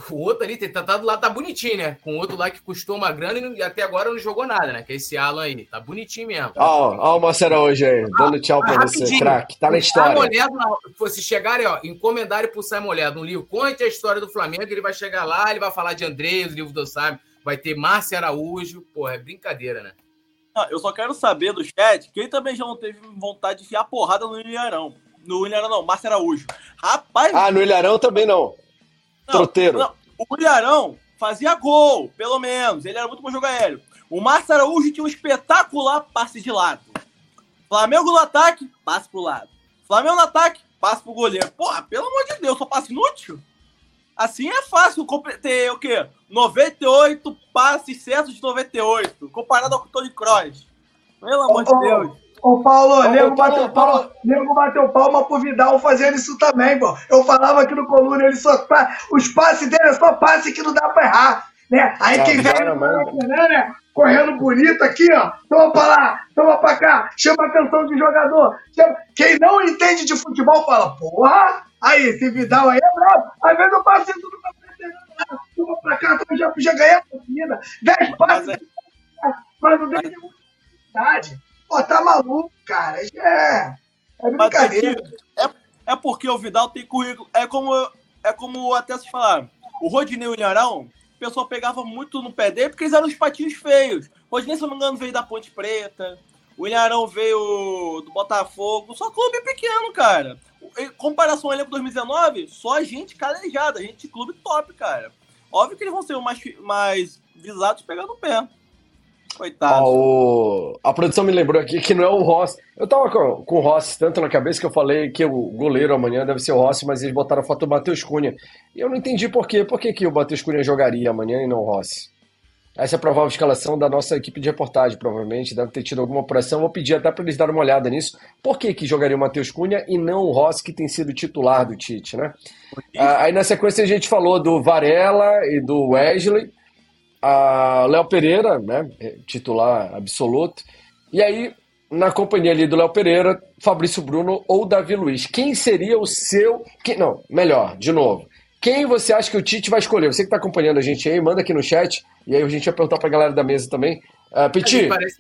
com o outro ali, tá, tá do lado, tá bonitinho, né? Com o outro lá que custou uma grana e até agora não jogou nada, né? Que é esse Alan aí. Tá bonitinho mesmo. Ó, ó o Marcelo hoje aí, dando tchau pra ah, você, craque. Tá na história. Ledo, se chegarem, ó, encomendarem pro Simon Ledo um livro, conte a história do Flamengo, ele vai chegar lá, ele vai falar de Andrés, o livro do Simon, vai ter Márcio Araújo. Porra, é brincadeira, né? Ah, eu só quero saber do chat quem também já não teve vontade de enfiar porrada no Ilharão. No Ilharão não, Márcio Araújo. Rapaz. Ah, no Ilharão também não. Não Troteiro. Não, o Ilharão fazia gol, pelo menos. Ele era muito bom jogo aéreo. O Márcio Araújo tinha um espetacular passe de lado. Flamengo no ataque, passe pro lado. Flamengo no ataque, passe pro goleiro. Porra, pelo amor de Deus, só passe inútil? Assim é fácil ter o quê? 98 passes certos de 98, comparado ao Tony Kroos. Pelo amor de Deus. Ô, Paulo, o nego, bateu Paulo, nego bateu palma pro Vidal fazendo isso também, pô. Eu falava aqui no Coluna, ele só os passes dele é só passe que não dá pra errar. Né? Aí quem vem né, né? correndo bonito aqui, ó. Toma pra lá, toma pra cá, chama a atenção de jogador. Chama... Quem não entende de futebol fala, porra, aí, esse Vidal aí é bravo. Às vezes eu passo tudo pra frente, toma pra cá, já, já ganhei a partida. Dez passes, mas não tem nenhuma Pô, tá maluco, cara. É, é brincadeira. É, é porque o Vidal tem currículo. É como, é como até se falar. O Rodinei e o Ilharão, o pessoal pegava muito no pé dele porque eles eram os patinhos feios. O Rodinei, se não me engano, veio da Ponte Preta. O Ilharão veio do Botafogo. Só clube pequeno, cara. Em comparação ao elenco 2019, só gente calejada, gente de clube top, cara. Óbvio que eles vão ser mais, mais visados pegando o pé. Coitado. A produção me lembrou aqui que não é o Rossi. Eu tava com, com o Rossi tanto na cabeça que eu falei que o goleiro amanhã deve ser o Rossi, mas eles botaram a foto do Matheus Cunha. E eu não entendi por quê. Por que, que o Matheus Cunha jogaria amanhã e não o Rossi? Essa é a provável escalação da nossa equipe de reportagem, provavelmente. Deve ter tido alguma pressão. Vou pedir até para eles darem uma olhada nisso. Por que, que jogaria o Matheus Cunha e não o Rossi, que tem sido titular do Tite, né? Ah, aí na sequência a gente falou do Varela e do Wesley a Léo Pereira, né, titular absoluto, e aí na companhia ali do Léo Pereira, Fabrício Bruno ou Davi Luiz. Quem seria o seu. Quem, não, melhor, de novo. Quem você acha que o Tite vai escolher? Você que está acompanhando a gente aí, manda aqui no chat, e aí a gente vai perguntar para a galera da mesa também. Uh, Piti. Parece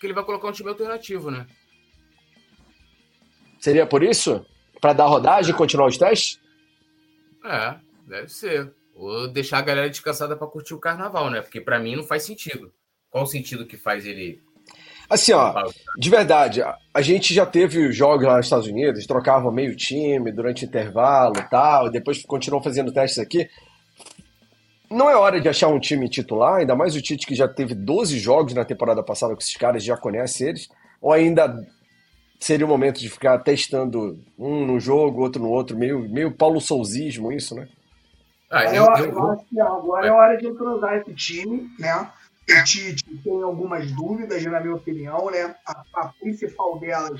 que ele vai colocar um time alternativo, né? Seria por isso? Para dar rodagem e continuar os testes? É, deve ser. Ou deixar a galera descansada para curtir o carnaval, né? Porque para mim não faz sentido. Qual o sentido que faz ele. Assim, ó, de verdade, a gente já teve jogos lá nos Estados Unidos, trocava meio time durante intervalo e tal, e depois continuou fazendo testes aqui. Não é hora de achar um time titular, ainda mais o Tite que já teve 12 jogos na temporada passada com esses caras, já conhece eles, ou ainda seria o momento de ficar testando um no jogo, outro no outro, meio, meio Paulo Souzismo isso, né? Ah, eu, eu, eu, acho que agora é hora de entrosar esse time, né? O Tite tem algumas dúvidas, na minha opinião, né? A, a, principal delas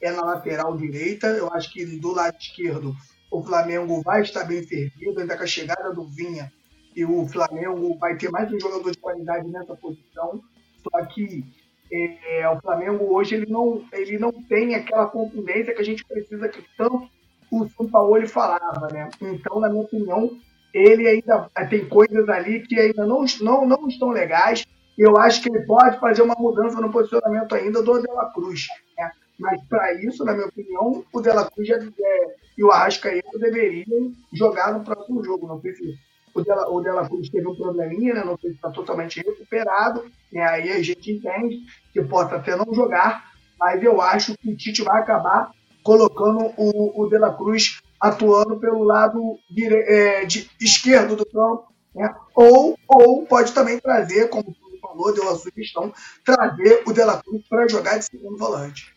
é na lateral direita. Eu acho que do lado esquerdo o Flamengo vai estar bem servido, ainda com a chegada do Vinha e o Flamengo vai ter mais um jogador de qualidade nessa posição. Só que é, o Flamengo hoje ele não, ele não tem aquela contundência que a gente precisa que tanto o São Paulo falava, né? Então, na minha opinião, ele ainda tem coisas ali que ainda não, não, não estão legais. Eu acho que ele pode fazer uma mudança no posicionamento ainda do De La Cruz. Né? Mas para isso, na minha opinião, o De La Cruz já, é, e o Arrascaeta deveriam jogar no próximo jogo. Não sei se o De La, o De La Cruz teve um probleminha, né? não sei se está totalmente recuperado. Né? Aí a gente entende que possa até não jogar, mas eu acho que o Tite vai acabar colocando o, o De La Cruz atuando pelo lado dire, é, de, esquerdo do campo, né? ou, ou pode também trazer, como o falou, deu a sugestão, trazer o De La Cruz para jogar de segundo volante.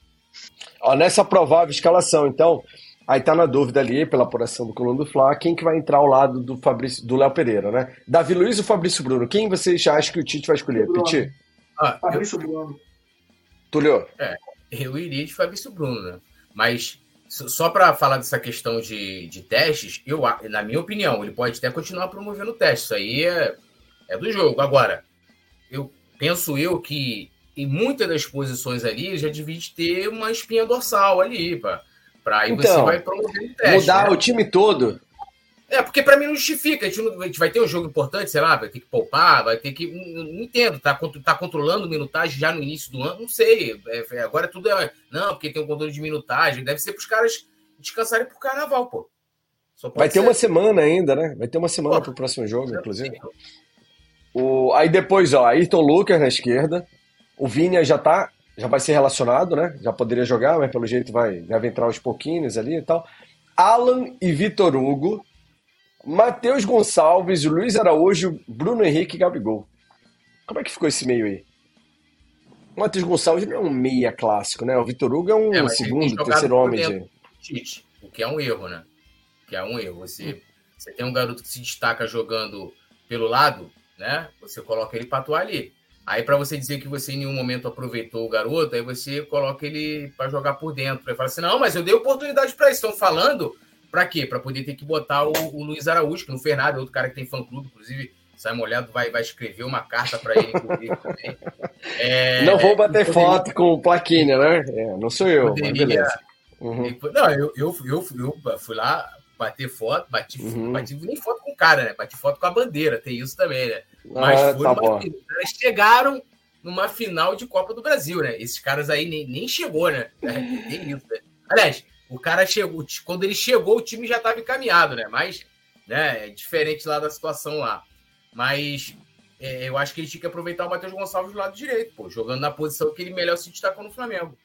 Ó, nessa provável escalação, então, aí tá na dúvida ali, pela apuração do Coluna do Fla, quem que vai entrar ao lado do Fabrício, do Léo Pereira, né? Davi Luiz ou Fabrício Bruno? Quem vocês acham que o Tite vai escolher? Piti? Ah, Fabrício eu... Bruno. Tulio? É, eu iria de Fabrício Bruno, né? Mas só para falar dessa questão de, de testes, eu, na minha opinião, ele pode até continuar promovendo testes. Isso aí é, é do jogo. Agora, eu penso eu que em muitas das posições ali já devia ter uma espinha dorsal ali, para aí então, você vai promover o teste. Mudar né? o time todo. É, porque para mim não justifica. A gente, não, a gente, vai ter um jogo importante, sei lá, vai ter que poupar, vai ter que. Não, não entendo, tá, tá controlando minutagem já no início do ano, não sei. É, é agora tudo é. Não, porque tem um controle de minutagem. Deve ser para os caras descansarem pro carnaval, pô. vai ter ser. uma semana ainda, né? Vai ter uma semana para o próximo jogo, inclusive. O, aí depois, ó, Ayrton Lucas na esquerda. O Vini já tá. Já vai ser relacionado, né? Já poderia jogar, mas pelo jeito vai, deve entrar aos pouquinhos ali e tal. Alan e Vitor Hugo Matheus Gonçalves, Luiz Araújo, Bruno Henrique e Gabigol. Como é que ficou esse meio aí? O Matheus Gonçalves não é um meia clássico, né? O Vitor Hugo é um é, segundo, terceiro homem. De... O que é um erro, né? O que é um erro. Você, você tem um garoto que se destaca jogando pelo lado, né? Você coloca ele para atuar ali. Aí, para você dizer que você em nenhum momento aproveitou o garoto, aí você coloca ele para jogar por dentro. Aí fala assim: não, mas eu dei oportunidade para isso. Estão falando Pra quê? Pra poder ter que botar o, o Luiz Araújo, que não fez nada, é outro cara que tem fã-clube, inclusive. Sai molhado vai, vai escrever uma carta para ele, inclusive, também. É, não vou bater foto com plaquinha, né? É, não sou eu, poderia, uhum. Não, eu, eu, eu, eu, fui lá bater foto, bati, uhum. bati nem foto com o cara, né? Bati foto com a bandeira, tem isso também, né? Mas ah, foi tá uma, eles chegaram numa final de Copa do Brasil, né? Esses caras aí nem, nem chegou, né? Tem isso, né? Aliás, o cara chegou, quando ele chegou, o time já estava encaminhado, né? Mas, né, é diferente lá da situação lá. Mas é, eu acho que ele tinha que aproveitar o Matheus Gonçalves do lado direito, pô, jogando na posição que ele melhor se destacou no Flamengo.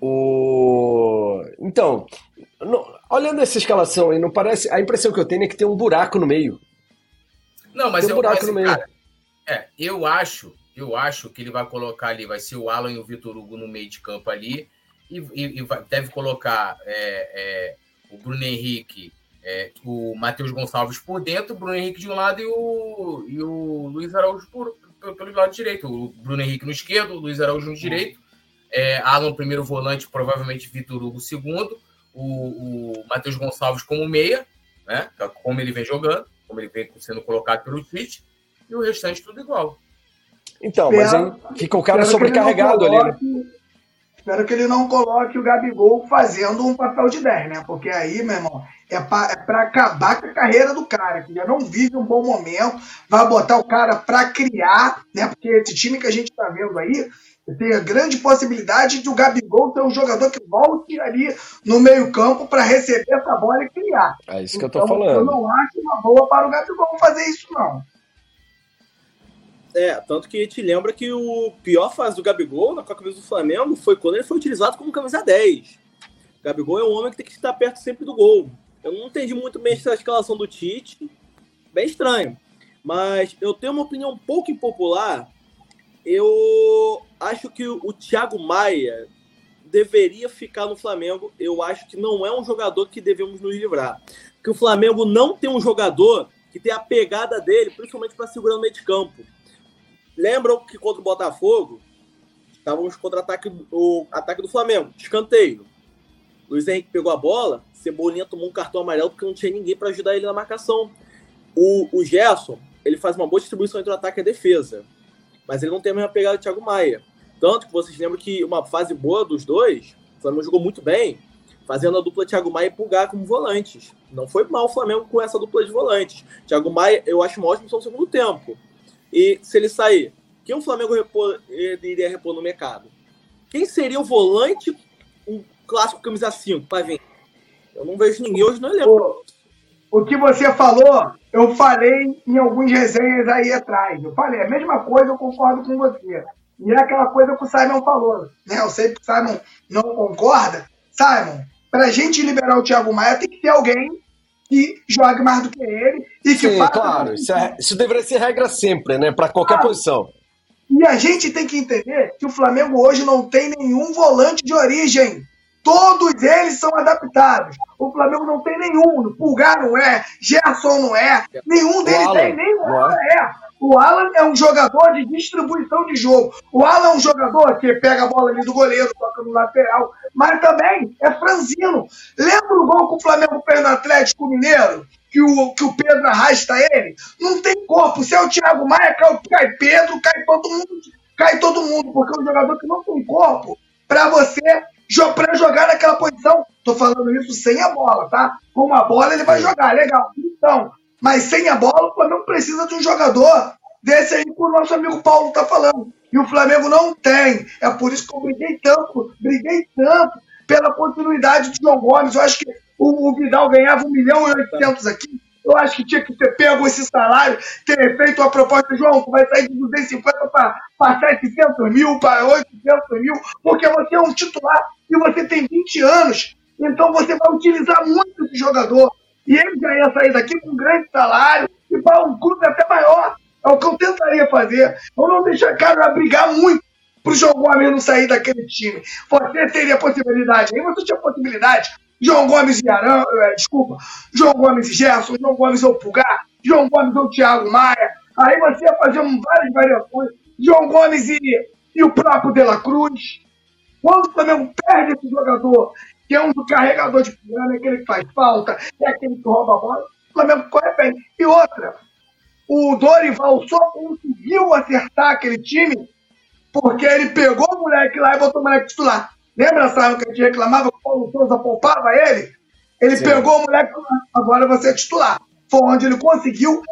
O... Então, olhando essa escalação aí, não parece. A impressão que eu tenho é que tem um buraco no meio. Não, mas tem um eu, buraco mas, no meio. Cara, é, eu acho, eu acho que ele vai colocar ali, vai ser o Alan e o Vitor Hugo no meio de campo ali e, e, e deve colocar é, é, o Bruno Henrique, é, o Matheus Gonçalves por dentro, o Bruno Henrique de um lado e o, e o Luiz Araújo por, pelo lado direito. O Bruno Henrique no esquerdo, o Luiz Araújo no direito. É, Alan, primeiro volante, provavelmente Vitor Hugo, segundo. O, o Matheus Gonçalves como meia, né? Como ele vem jogando, como ele vem sendo colocado pelo Twitch, e o restante tudo igual. Então, mas aí fica o cara sobrecarregado ali, né? Espero que ele não coloque o Gabigol fazendo um papel de 10, né? Porque aí, meu irmão, é para é acabar com a carreira do cara, que já não vive um bom momento, vai botar o cara para criar, né? Porque esse time que a gente está vendo aí tem a grande possibilidade de o Gabigol ser um jogador que volte ali no meio-campo para receber essa bola e criar. É isso que então, eu tô falando. Eu não acho uma boa para o Gabigol fazer isso, não. É, tanto que te lembra que o pior fase do Gabigol na camisa do Flamengo foi quando ele foi utilizado como camisa 10. O Gabigol é um homem que tem que estar perto sempre do gol. Eu não entendi muito bem essa escalação do Tite. Bem estranho. Mas eu tenho uma opinião um pouco impopular. Eu acho que o Thiago Maia deveria ficar no Flamengo. Eu acho que não é um jogador que devemos nos livrar. Porque o Flamengo não tem um jogador que tem a pegada dele, principalmente para segurar o meio de campo. Lembram que contra o Botafogo, estávamos contra ataque, o ataque do Flamengo, escanteio. Luiz Henrique pegou a bola, Cebolinha tomou um cartão amarelo porque não tinha ninguém para ajudar ele na marcação. O, o Gerson, ele faz uma boa distribuição entre o ataque e a defesa, mas ele não tem a mesma pegada do Thiago Maia. Tanto que vocês lembram que uma fase boa dos dois, o Flamengo jogou muito bem, fazendo a dupla Thiago Maia e Pulgar como volantes. Não foi mal o Flamengo com essa dupla de volantes. Thiago Maia, eu acho uma ótima no segundo tempo. E se ele sair, quem o Flamengo repor, iria repor no mercado? Quem seria o volante, um clássico camisa 5 para vir? Eu não vejo ninguém hoje no elenco. O, o que você falou, eu falei em alguns resenhas aí atrás. Eu falei a mesma coisa, eu concordo com você. E é aquela coisa que o Simon falou. Né? Eu sei que o Simon não concorda. Simon, para a gente liberar o Thiago Maia, tem que ter alguém que jogue mais do que ele e que Sim. Claro, isso, é, isso, deveria ser regra sempre, né? Para qualquer ah, posição. E a gente tem que entender que o Flamengo hoje não tem nenhum volante de origem. Todos eles são adaptáveis. O Flamengo não tem nenhum. O Pulgar não é, Gerson não é, nenhum deles tem, o Alan é. O Alan é um jogador de distribuição de jogo. O Alan é um jogador que pega a bola ali do goleiro, toca no lateral, mas também é franzino. Lembra o gol que o Flamengo fez no Atlético Mineiro? Que o, que o Pedro arrasta ele? Não tem corpo. Se é o Thiago Maia, cai, cai Pedro, cai todo mundo, cai todo mundo, porque é um jogador que não tem corpo para você para jogar naquela posição. Tô falando isso sem a bola, tá? Com a bola ele vai jogar, legal. Então, mas sem a bola, o Flamengo precisa de um jogador desse aí que o nosso amigo Paulo tá falando. E o Flamengo não tem. É por isso que eu briguei tanto, briguei tanto pela continuidade de João Gomes. Eu acho que o, o Vidal ganhava 1 milhão e 800 aqui. Eu acho que tinha que ter pego esse salário, ter feito uma proposta, João, que vai sair de 250 para 700 mil, para 800 mil, porque você é um titular e você tem 20 anos, então você vai utilizar muito esse jogador. E ele já ia sair daqui com um grande salário e para um clube até maior. É o que eu tentaria fazer. Eu não deixar cara brigar muito para o João Gomes não sair daquele time. Você teria possibilidade. Aí você tinha possibilidade João Gomes e Arão, é, desculpa, João Gomes e Gerson, João Gomes ou Pulgar, João Gomes ou Thiago Maia. Aí você ia fazer várias variações. João Gomes e, e o próprio De La Cruz. Quando o Flamengo perde esse jogador, que é um do carregador de piano, é aquele que faz falta, é aquele que rouba a bola, o Flamengo corre bem. E outra, o Dorival só conseguiu acertar aquele time porque ele pegou o moleque lá e botou o moleque titular. Lembra, Simon, que a gente reclamava que o Paulo Souza poupava ele? Ele Sim. pegou o moleque, agora você é titular. Foi onde ele conseguiu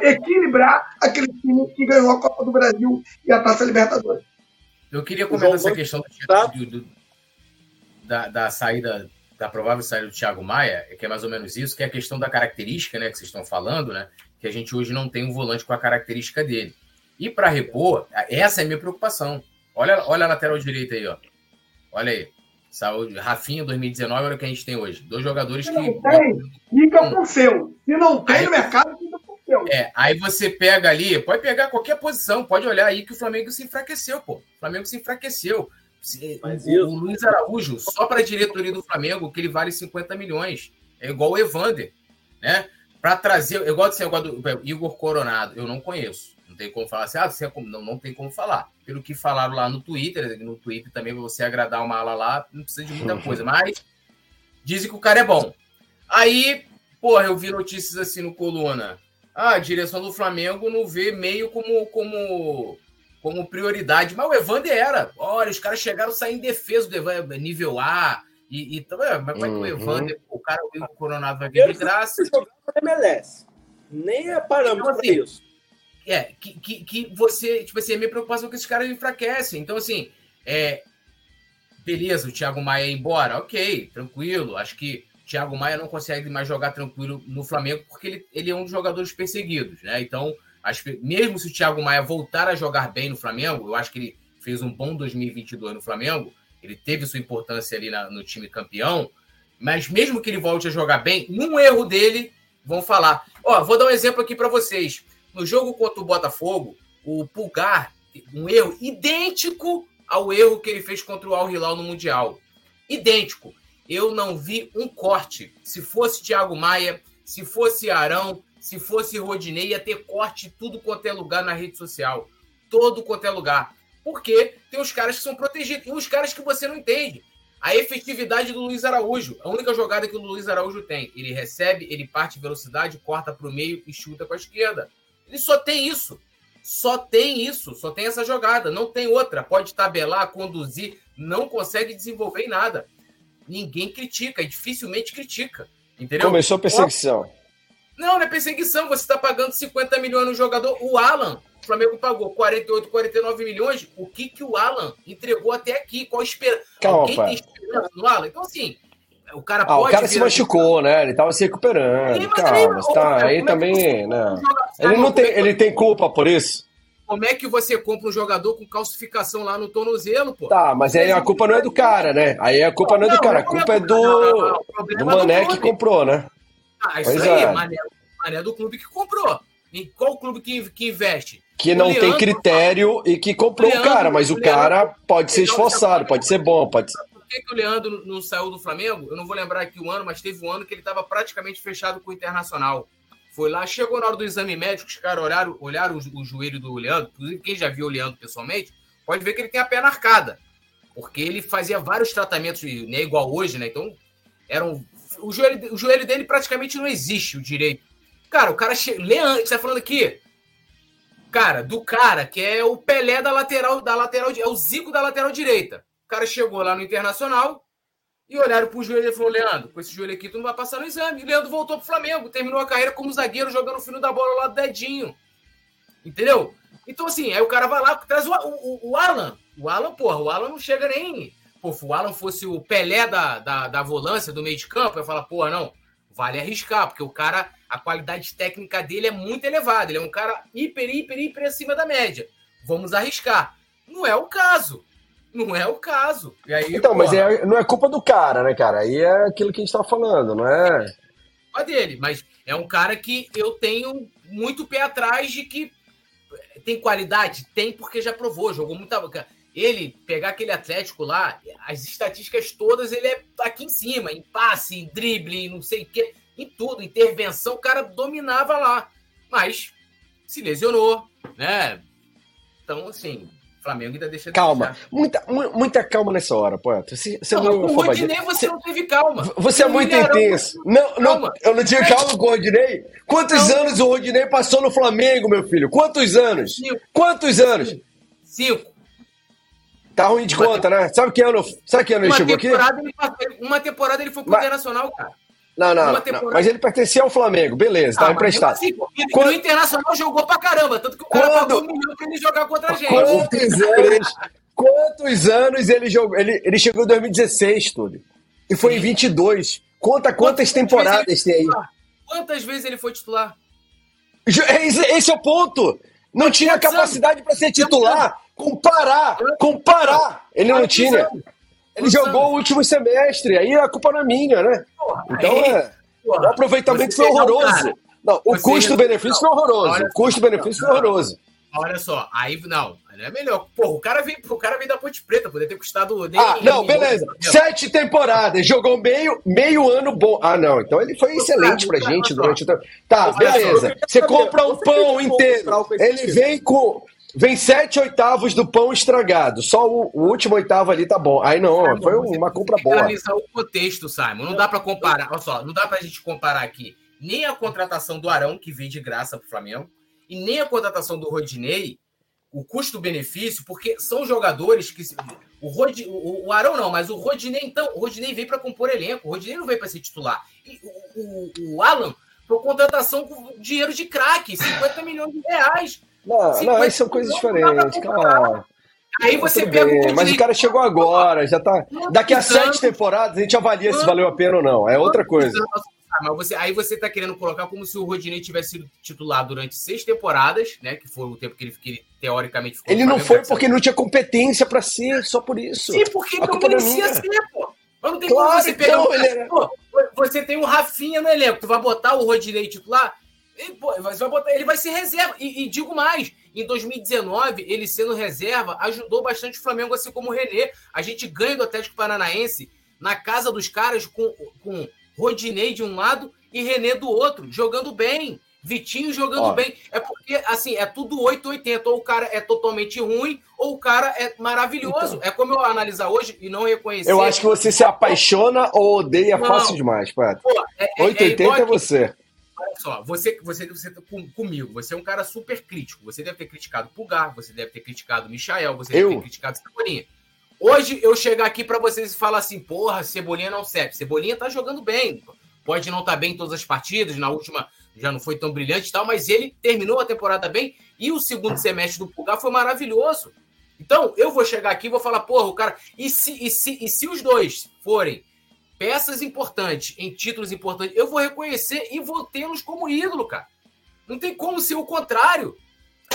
equilibrar aquele time que ganhou a Copa do Brasil e a Taça Libertadores. Eu queria comentar essa questão do, tá. do, do, da, da, saída, da provável saída do Thiago Maia, que é mais ou menos isso, que é a questão da característica, né, que vocês estão falando, né, que a gente hoje não tem um volante com a característica dele. E para repor, essa é a minha preocupação. Olha, olha a lateral direita aí, ó. Olha aí. Saúde. Rafinha 2019, olha o que a gente tem hoje. Dois jogadores Se que. Não tem, fica com seu. Se não tem aí, no mercado, fica com seu. É, aí você pega ali, pode pegar qualquer posição, pode olhar aí que o Flamengo se enfraqueceu, pô. O Flamengo se enfraqueceu. Mas o, o Luiz Araújo, só para a diretoria do Flamengo, que ele vale 50 milhões. É igual o Evander, né? Para trazer, igual desse negócio do Igor Coronado, eu não conheço. Não tem como falar assim, ah, você é como... não, não tem como falar. Pelo que falaram lá no Twitter, no Twitter também, pra você agradar uma ala lá, não precisa de muita coisa, mas dizem que o cara é bom. Aí, porra, eu vi notícias assim no Coluna. Ah, a direção do Flamengo não vê meio como, como, como prioridade. Mas o Evander era. Olha, os caras chegaram a sair em defesa do Evander, nível A. E, e mas vai é que o uhum. Evander, o cara, o Coronado vai vir de graça. Nem é parâmetro então, assim, isso. É, que, que, que você, tipo assim, a minha preocupação é que esses caras enfraquecem. Então, assim, é, beleza, o Thiago Maia ir embora, ok, tranquilo. Acho que o Thiago Maia não consegue mais jogar tranquilo no Flamengo porque ele, ele é um dos jogadores perseguidos, né? Então, acho que mesmo se o Thiago Maia voltar a jogar bem no Flamengo, eu acho que ele fez um bom 2022 no Flamengo, ele teve sua importância ali na, no time campeão, mas mesmo que ele volte a jogar bem, num erro dele, vão falar. Ó, vou dar um exemplo aqui para vocês. No jogo contra o Botafogo, o Pulgar, um erro idêntico ao erro que ele fez contra o Al Hilal no Mundial. Idêntico. Eu não vi um corte. Se fosse Thiago Maia, se fosse Arão, se fosse Rodinei, ia ter corte tudo quanto é lugar na rede social. Todo quanto é lugar. Porque tem os caras que são protegidos e os caras que você não entende. A efetividade do Luiz Araújo. A única jogada que o Luiz Araújo tem. Ele recebe, ele parte velocidade, corta para o meio e chuta com a esquerda. Ele só tem isso. Só tem isso, só tem essa jogada, não tem outra. Pode tabelar, conduzir, não consegue desenvolver em nada. Ninguém critica, e dificilmente critica. Entendeu? Começou a perseguição. Não, não é perseguição. Você está pagando 50 milhões no jogador. O Alan, o Flamengo pagou 48, 49 milhões. O que, que o Alan entregou até aqui? Qual a esperança? Calma, Alguém pai. tem esperança no Alan? Então, assim, o cara ah, o cara se machucou, né? Ele tava se recuperando. Calma, mas tá, aí é também, né? Ele não tem, ele tem culpa por isso. Como é que você compra um jogador com calcificação lá no tornozelo, pô? Tá, mas aí a culpa não é do cara, né? Aí a culpa não, é do cara, a culpa é do, do Mané que comprou, né? Ah, isso pois aí, é. Mané, Mané do clube que comprou. Em qual clube que, que investe? Que não Leandro, tem critério e que comprou o cara, mas o cara pode ser esforçado, pode ser bom, pode ser que, que o Leandro não saiu do Flamengo? Eu não vou lembrar aqui o ano, mas teve um ano que ele estava praticamente fechado com o Internacional. Foi lá, chegou na hora do exame médico, os caras olharam, olharam o, o joelho do Leandro. Inclusive, quem já viu o Leandro pessoalmente, pode ver que ele tem a perna arcada. Porque ele fazia vários tratamentos, né, igual hoje, né? Então, eram. O joelho, o joelho dele praticamente não existe, o direito. Cara, o cara chega. Leandro, você tá falando aqui? Cara, do cara que é o Pelé da lateral, da lateral, é o Zico da lateral direita. Cara chegou lá no Internacional e olharam pro joelho e falou: Leandro, com esse joelho aqui tu não vai passar no exame. E Leandro voltou pro Flamengo, terminou a carreira como zagueiro, jogando o fino da bola lá do dedinho. Entendeu? Então, assim, aí o cara vai lá, traz o, o, o Alan. O Alan, porra, o Alan não chega nem. Pô, se o Alan fosse o Pelé da, da, da volância, do meio de campo, eu falar, porra, não, vale arriscar, porque o cara, a qualidade técnica dele é muito elevada. Ele é um cara hiper, hiper, hiper acima da média. Vamos arriscar. Não é o caso. Não é o caso. E aí, então, porra, mas é, não é culpa do cara, né, cara? Aí é aquilo que a gente tá falando, não é? É dele, mas é um cara que eu tenho muito pé atrás de que tem qualidade? Tem, porque já provou, jogou muita. Ele pegar aquele Atlético lá, as estatísticas todas, ele é aqui em cima, em passe, em drible, em não sei o quê, em tudo, intervenção, o cara dominava lá. Mas se lesionou, né? Então, assim, Flamengo ainda deixa Calma, muita, muita calma nessa hora, poeta. Você, você não, não, o Rodinei você não teve calma. Você é muito intenso. Não, não, eu não tinha calma com o Rodinei. Quantos não. anos o Rodinei passou no Flamengo, meu filho? Quantos anos? Cinco. Quantos anos? Cinco. Tá ruim de uma conta, né? Sabe que ano, sabe que ano ele chegou aqui? Ele, uma temporada ele foi pro Mas... Internacional, cara. Não, não, não, mas ele pertencia ao Flamengo, beleza, tá ah, emprestado. Assim, Quando... O Internacional jogou pra caramba, tanto que o cara Quando... pagou um milhão pra ele jogar contra a gente. Quantos anos, quantos anos ele jogou? Ele, ele chegou em 2016, tudo. E foi Sim. em 22. Conta quantas, quantas temporadas tem aí. Quantas vezes ele foi titular? Esse é o ponto. Não tinha capacidade para ser titular. Comparar, comparar. Ele não tinha. Ele jogou o último semestre, aí a culpa não é minha, né? Então é. O aproveitamento foi horroroso. Não, o custo-benefício foi horroroso. O custo-benefício foi horroroso. Olha só, aí não, é melhor. Pô, o cara vem, o cara vem da Ponte Preta, poderia ter custado nem. Ah, não, beleza. Sete temporadas, jogou meio, meio ano bom. Ah, não, então ele foi excelente pra gente durante o tempo. Tá, beleza. Você compra um pão inteiro. Ele vem com Vem sete oitavos do pão estragado. Só o, o último oitavo ali tá bom. Aí não, foi uma compra boa. analisar o contexto, Simon. Não dá para comparar. Olha só, não dá pra gente comparar aqui nem a contratação do Arão, que veio de graça pro Flamengo, e nem a contratação do Rodinei, o custo-benefício, porque são jogadores que. O, Rod, o, o Arão não, mas o Rodinei, então, o Rodinei veio para compor elenco. O Rodinei não veio para ser titular. E o, o, o Alan foi contratação com dinheiro de craque, 50 milhões de reais. Não, não, aí são coisas diferentes, cara. Aí você pega bem, Mas o cara chegou agora, já tá. Daqui a sete temporadas a gente avalia se valeu a pena ou não. É outra coisa. Mas você, aí você tá querendo colocar como se o Rodinei tivesse sido titular durante seis temporadas, né? Que foi o tempo que ele, que ele teoricamente ficou. Ele não foi porque não tinha competência para ser, só por isso. Sim, porque a não merecia ser, pô. Mas não tem claro, como você pegar. Então, era... pô, você tem um Rafinha no elenco, tu vai botar o Rodinei titular? Ele, pô, vai botar, ele vai ser reserva. E, e, digo mais, em 2019, ele sendo reserva, ajudou bastante o Flamengo, assim como o Renê. A gente ganha do Atlético Paranaense na casa dos caras com, com Rodinei de um lado e Renê do outro, jogando bem. Vitinho jogando Ó. bem. É porque, assim, é tudo 880. Ou o cara é totalmente ruim, ou o cara é maravilhoso. Então, é como eu analisar hoje e não reconhecer. Eu acho que você se apaixona ou odeia não. fácil demais, Pato. É, é, 880 é, é você olha só, você, você, você tá com, comigo, você é um cara super crítico. Você deve ter criticado o Pulgar, você deve ter criticado o Michael, você eu? deve ter criticado o Cebolinha. Hoje eu chegar aqui para vocês e falar assim, porra, Cebolinha não serve. Cebolinha tá jogando bem. Pode não estar tá bem em todas as partidas, na última já não foi tão brilhante e tal, mas ele terminou a temporada bem e o segundo semestre do Pulgar foi maravilhoso. Então, eu vou chegar aqui e vou falar, porra, o cara. E se, e se, e se os dois forem peças importantes, em títulos importantes, eu vou reconhecer e vou tê-los como ídolo, cara. Não tem como ser o contrário.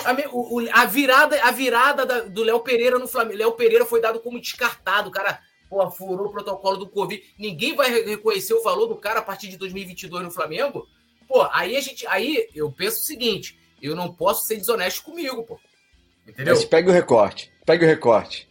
A, o, a virada, a virada da, do Léo Pereira no Flamengo. Léo Pereira foi dado como descartado. Cara pô, furou o protocolo do Covid. Ninguém vai reconhecer o valor do cara a partir de 2022 no Flamengo. Pô, aí a gente. Aí eu penso o seguinte: eu não posso ser desonesto comigo, pô. Entendeu? Mas pega o recorte. Pega o recorte.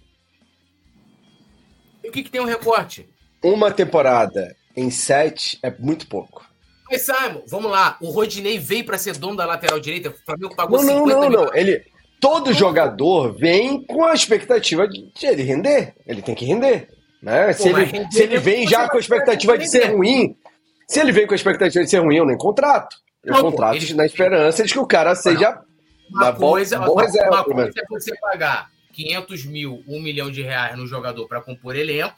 E o que, que tem um recorte? Uma temporada em sete é muito pouco. Mas, Simon, vamos lá. O Rodinei veio para ser dono da lateral direita. O Flamengo pagou Não, não, 50 não, milhões. não. Ele, todo jogador vem com a expectativa de ele render. Ele tem que render. Né? Se, mas ele, se ele vem já com a expectativa de ser ruim, se ele vem com a expectativa de ser ruim, eu nem contrato. Eu Não, pô, contrato ele- na esperança de que o cara seja Uma bom- coisa, bom reserva, uma coisa é você pagar 500 mil, 1 milhão de reais no jogador para compor elenco.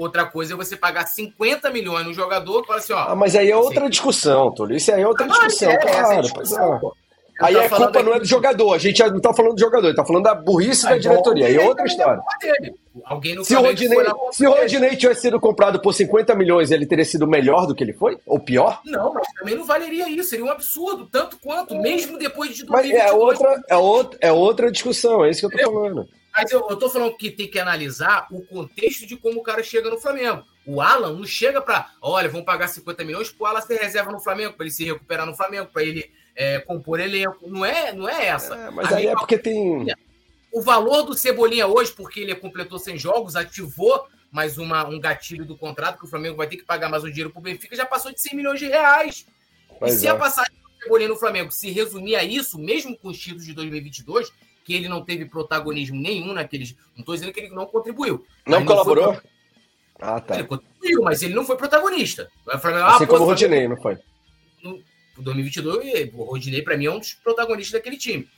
Outra coisa é você pagar 50 milhões no jogador e falar assim, ó. Ah, mas aí é outra discussão, Túlio. Isso aí é outra Ah, mas discussão, é, essa claro. discussão, é. pô. Aí a falando culpa não é do jogador. A gente não tá falando do jogador, tá falando da burrice da Aí, diretoria. Aí é outra história. é. Alguém no Se o, Rodinei, se. Rodinei tivesse sido comprado por 50 milhões, ele teria sido melhor do que ele foi? Ou pior? Não, mas também não valeria isso. Seria um absurdo, tanto quanto, mesmo depois de Mas 2022. é outra, é, outra, é outra discussão, é isso que eu tô falando. Mas eu, eu tô falando que tem que analisar o contexto de como o cara chega no Flamengo. O Alan não chega pra, olha, vamos pagar 50 milhões pro Alan ser reserva no Flamengo, pra ele se recuperar no Flamengo, pra ele é, compor elenco. Não é, não é essa. É, mas A aí é porque tem. O valor do Cebolinha hoje, porque ele completou 100 jogos, ativou mais uma, um gatilho do contrato, que o Flamengo vai ter que pagar mais um dinheiro pro Benfica, já passou de 100 milhões de reais. E se é. a passagem do Cebolinha no Flamengo se resumir a isso, mesmo com os títulos de 2022, que ele não teve protagonismo nenhum naqueles. Não estou dizendo que ele não contribuiu. Não colaborou? foi- Ah, tá. Ele contribuiu, mas ele não foi protagonista. Flamengo, ah, Assim pô, como o Rodinei, não foi? o 2022, o Rodinei, para mim, é um dos protagonistas daquele time.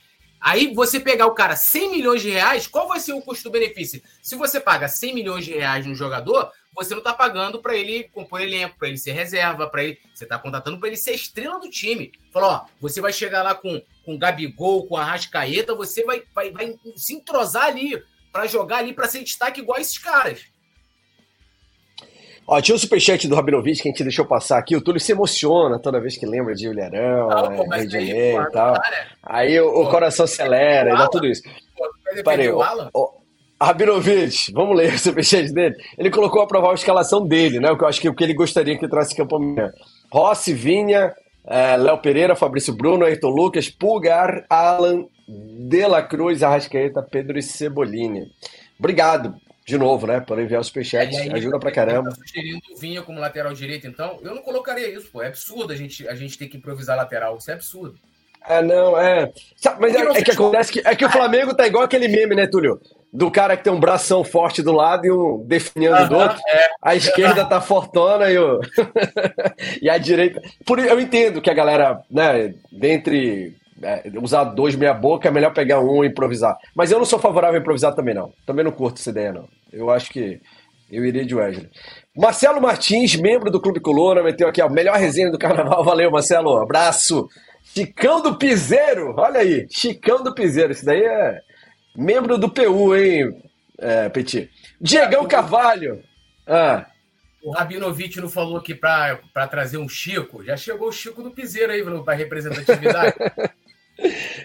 Aí você pegar o cara 100 milhões de reais, qual vai ser o custo-benefício? Se você paga 100 milhões de reais no jogador, você não está pagando para ele compor elenco, para ele ser reserva, para ele. Você está contratando para ele ser estrela do time. Falou, ó, você vai chegar lá com, com Gabigol, com a Rascaeta, você vai, vai, vai se entrosar ali para jogar ali para ser destaque igual esses caras. Ó, tinha o superchat do Rabinovich que a gente deixou passar aqui. O Túlio se emociona toda vez que lembra de Ilharão, Ah, é, mas Rio de Janeiro e tal. cara, Aí o, o coração acelera e dá tudo isso. o ó, Alan? ó, Rabinovich, vamos ler o superchat dele. Ele colocou a provar a escalação dele, né? O que eu acho que o que ele gostaria que trouxe campo amanhã. Rossi, Vinha, eh, Léo Pereira, Fabrício Bruno, Ayrton Lucas, Pulgar, Alan, De La Cruz, Arrascaeta, Pedro e Cebolini. Obrigado de novo, né? Por enviar o superchat. Ajuda pra ele caramba. Tá sugerindo o Vinha como lateral direito, então eu não colocaria isso, pô. É absurdo a gente, a gente ter que improvisar lateral. Isso é absurdo. Ah, não, é. Sabe, Mas Porque não é, é que acontece que, é que o Flamengo tá igual aquele meme, né, Túlio? Do cara que tem um bração forte do lado e um definhando do outro. A esquerda tá fortona e, o... e a direita. Por, eu entendo que a galera, né, dentre é, usar dois meia boca, é melhor pegar um e improvisar. Mas eu não sou favorável a improvisar também, não. Também não curto essa ideia, não. Eu acho que eu iria de Wesley. Marcelo Martins, membro do Clube Coluna, meteu aqui a melhor resenha do carnaval. Valeu, Marcelo. Abraço. Chicão do Piseiro, olha aí. Chicão do Piseiro. Isso daí é membro do PU, hein, é, Petit? Diegão Carvalho. Ah, O Rabinovich não falou aqui pra, pra trazer um Chico. Já chegou o Chico do Piseiro aí pra representatividade.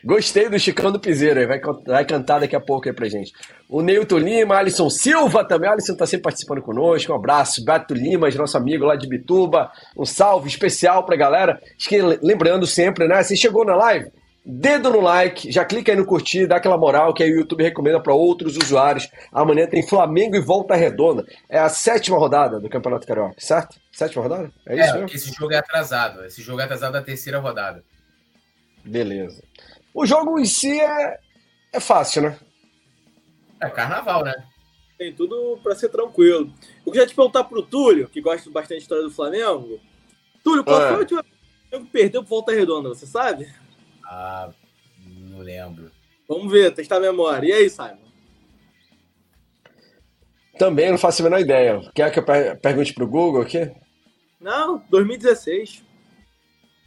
Gostei do Chicão do Piseiro, vai, vai cantar daqui a pouco aí pra gente. O Neilton Lima, Alisson Silva também. Alisson tá sempre participando conosco. Um abraço. Beto Limas, nosso amigo lá de Bituba. Um salve especial pra galera. Lembrando sempre, né? Se chegou na live, dedo no like, já clica aí no curtir, dá aquela moral que aí o YouTube recomenda pra outros usuários. Amanhã tem Flamengo e Volta Redonda. É a sétima rodada do Campeonato Carioca, certo? Sétima rodada? É isso é, mesmo? esse jogo é atrasado. Esse jogo é atrasado da terceira rodada. Beleza. O jogo em si é, é fácil, né? É carnaval, né? Tem tudo pra ser tranquilo. Eu queria te perguntar pro Túlio, que gosta bastante da história do Flamengo. Túlio, qual É. foi a última vez que o Flamengo perdeu pro Volta Redonda, você sabe? Ah, não lembro. Vamos ver, testar a memória. E aí, Simon? Também não faço a menor ideia. Quer que eu per- pergunte pro Google aqui? Não, 2016.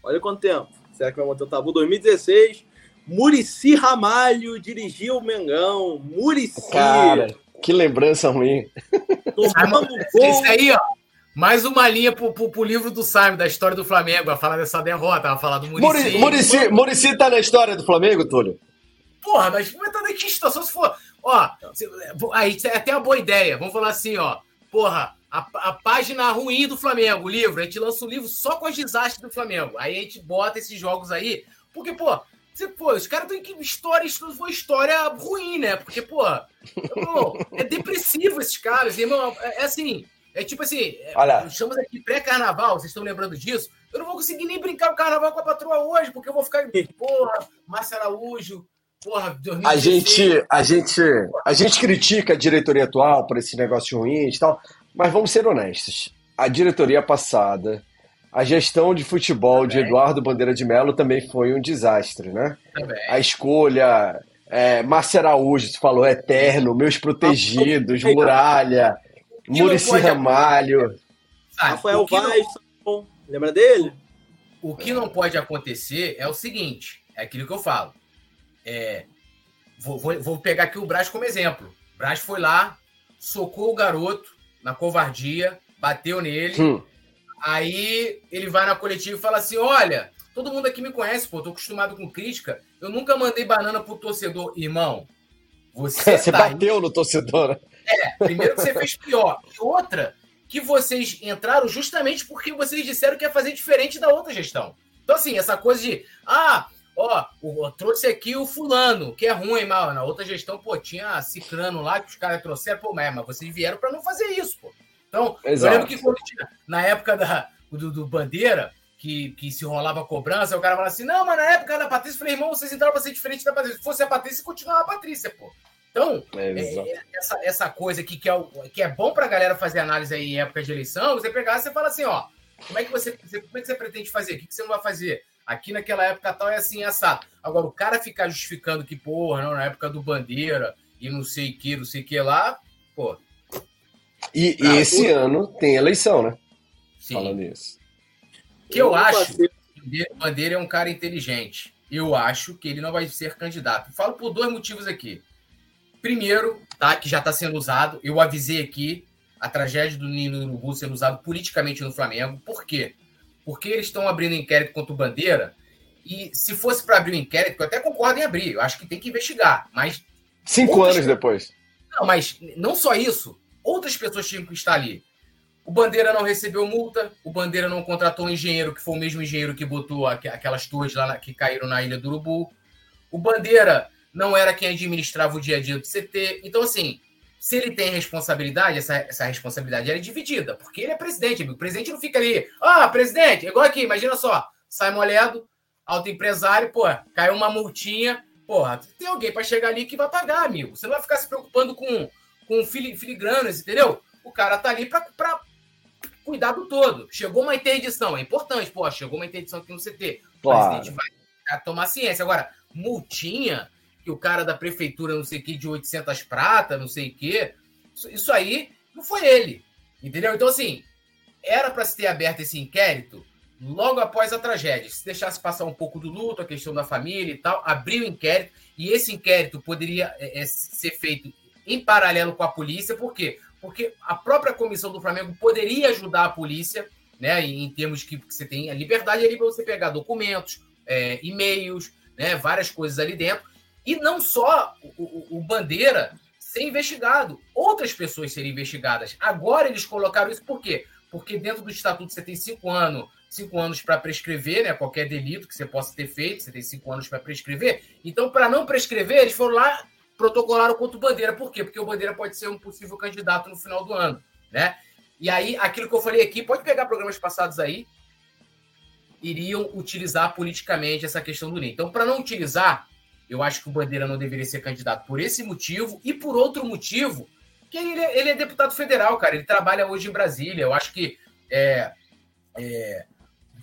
Olha quanto tempo. Será que vai manter o tabu? 2016. Murici Ramalho dirigiu o Mengão. Murici. Cara, que lembrança ruim. tomamos Isso aí, ó. Mais uma linha pro, pro, pro livro do Simon, da história do Flamengo. Vai falar dessa derrota, vai falar do. Murici, Murici, Murici tá na história do Flamengo, Túlio? Porra, mas tá que situação se for. Ó, aí é até uma boa ideia. Vamos falar assim, ó. Porra, a, a página ruim do Flamengo, o livro. A gente lança o livro só com as desastres do Flamengo. Aí a gente bota esses jogos aí. Porque, pô, Você, pô, os caras estão em história, foi história ruim, né? Porque, pô, é depressivo esses caras, irmão. É, é assim, é tipo assim, é, Olha. estamos aqui pré-carnaval, vocês estão lembrando disso? Eu não vou conseguir nem brincar o carnaval com a patroa hoje, porque eu vou ficar, porra, Márcio Araújo, porra, 2016. A gente, a gente, a gente critica a diretoria atual por esse negócio ruim e tal, mas vamos ser honestos. A diretoria passada, a gestão de futebol também. de Eduardo Bandeira de Mello também foi um desastre, né? Também. A escolha, é, Márcio Araújo, você falou eterno, meus protegidos, muralha, Murici Ramalho. Rafael Vaz, não... lembra dele? O que não pode acontecer é o seguinte: é aquilo que eu falo. É, vou, vou, vou pegar aqui o Braz como exemplo. O Braz foi lá, socou o garoto na covardia, bateu nele. Hum. Aí ele vai na coletiva e fala assim: Olha, todo mundo aqui me conhece, pô, tô acostumado com crítica. Eu nunca mandei banana pro torcedor. Irmão, você. você tá bateu aí... no torcedor, né? É, primeiro que você fez pior. E outra, que vocês entraram justamente porque vocês disseram que ia fazer diferente da outra gestão. Então, assim, essa coisa de. Ah, ó, eu trouxe aqui o fulano, que é ruim, mal. Na outra gestão, pô, tinha ciclano lá que os caras trouxeram, pô, mas, mas vocês vieram para não fazer isso, pô. Então, Exato. eu lembro que quando tinha, na época da, do, do Bandeira, que, que se rolava cobrança, o cara falava assim: não, mas na época da Patrícia, eu falei, irmão, vocês entraram para ser diferente da Patrícia. Se fosse a Patrícia, continuava a Patrícia, pô. Então, é, é, essa, essa coisa aqui que é, que é bom para a galera fazer análise aí em época de eleição, você pegar e você fala assim, ó, como é que você, como é que você pretende fazer? O que, que você não vai fazer? Aqui naquela época tal é assim, assado. Agora, o cara ficar justificando que, porra, não, na época do Bandeira e não sei o que, não sei o que lá, pô. E, e esse ano tem eleição, né? Sim. Falando isso. Que eu, eu acho que o Bandeira é um cara inteligente. Eu acho que ele não vai ser candidato. Falo por dois motivos aqui. Primeiro, tá, que já está sendo usado, eu avisei aqui a tragédia do Nino Urubu sendo usado politicamente no Flamengo. Por quê? Porque eles estão abrindo inquérito contra o Bandeira. E se fosse para abrir o um inquérito, eu até concordo em abrir, eu acho que tem que investigar. Mas. Cinco outras... anos depois. Não, mas não só isso. Outras pessoas tinham que estar ali. O Bandeira não recebeu multa, o Bandeira não contratou um engenheiro, que foi o mesmo engenheiro que botou aquelas torres lá que caíram na Ilha do Urubu. O Bandeira não era quem administrava o dia a dia do CT. Então, assim, se ele tem responsabilidade, essa, essa responsabilidade era dividida, porque ele é presidente, amigo. O presidente não fica ali, ah, presidente, igual aqui, imagina só, sai moledo, autoempresário, pô, caiu uma multinha, porra, tem alguém para chegar ali que vai pagar, amigo. Você não vai ficar se preocupando com, com filigranas, entendeu? O cara tá ali para cuidar do todo. Chegou uma interdição, é importante, pô, chegou uma interdição aqui no CT. Claro. O presidente vai tomar ciência. Agora, multinha, que o cara da prefeitura, não sei o que, de 800 prata, não sei o que. Isso, aí não foi ele. Entendeu? Então, assim, era para se ter aberto esse inquérito logo após a tragédia. Se deixasse passar um pouco do luto, a questão da família e tal, abrir o inquérito, e esse inquérito poderia é, é, ser feito em paralelo com a polícia, por quê? Porque a própria comissão do Flamengo poderia ajudar a polícia, né, em, termos que, que você tem a liberdade ali para você pegar documentos, é, e-mails, né, várias coisas ali dentro, e não só o, o, o Bandeira ser investigado, outras pessoas serem investigadas. Agora eles colocaram isso por quê? Porque dentro do estatuto você tem cinco anos, cinco anos para prescrever, né? Qualquer delito que você possa ter feito, você tem cinco anos para prescrever. Então, para não prescrever, eles foram lá protocolaram contra o Bandeira. Por quê? Porque o Bandeira pode ser um possível candidato no final do ano, né? E aí, aquilo que eu falei aqui, pode pegar programas passados aí, iriam utilizar politicamente essa questão do NIM. Então, para não utilizar, eu acho que o Bandeira não deveria ser candidato por esse motivo e por outro motivo, que ele é, ele é deputado federal, cara. Ele trabalha hoje em Brasília. Eu acho que é, é,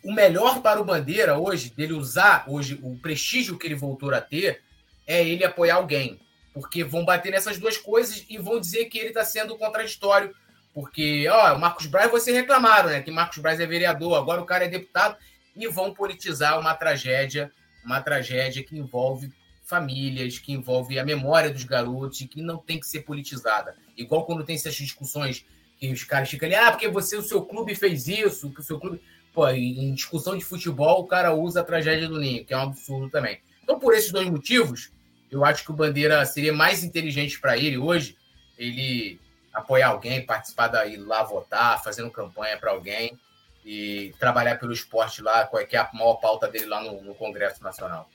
o melhor para o Bandeira hoje, dele usar hoje o prestígio que ele voltou a ter, é ele apoiar alguém. Porque vão bater nessas duas coisas e vão dizer que ele está sendo contraditório. Porque, ó, o Marcos Braz, vocês reclamaram, né? Que Marcos Braz é vereador, agora o cara é deputado, e vão politizar uma tragédia, uma tragédia que envolve famílias, que envolve a memória dos garotos e que não tem que ser politizada. Igual quando tem essas discussões que os caras ficam ali, ah, porque você, o seu clube fez isso, que o seu clube. Pô, em discussão de futebol, o cara usa a tragédia do Ninho, que é um absurdo também. Então, por esses dois motivos, eu acho que o Bandeira seria mais inteligente para ele hoje, ele apoiar alguém, participar daí lá votar, fazendo campanha para alguém e trabalhar pelo esporte lá, qual é, que é a maior pauta dele lá no, no Congresso Nacional.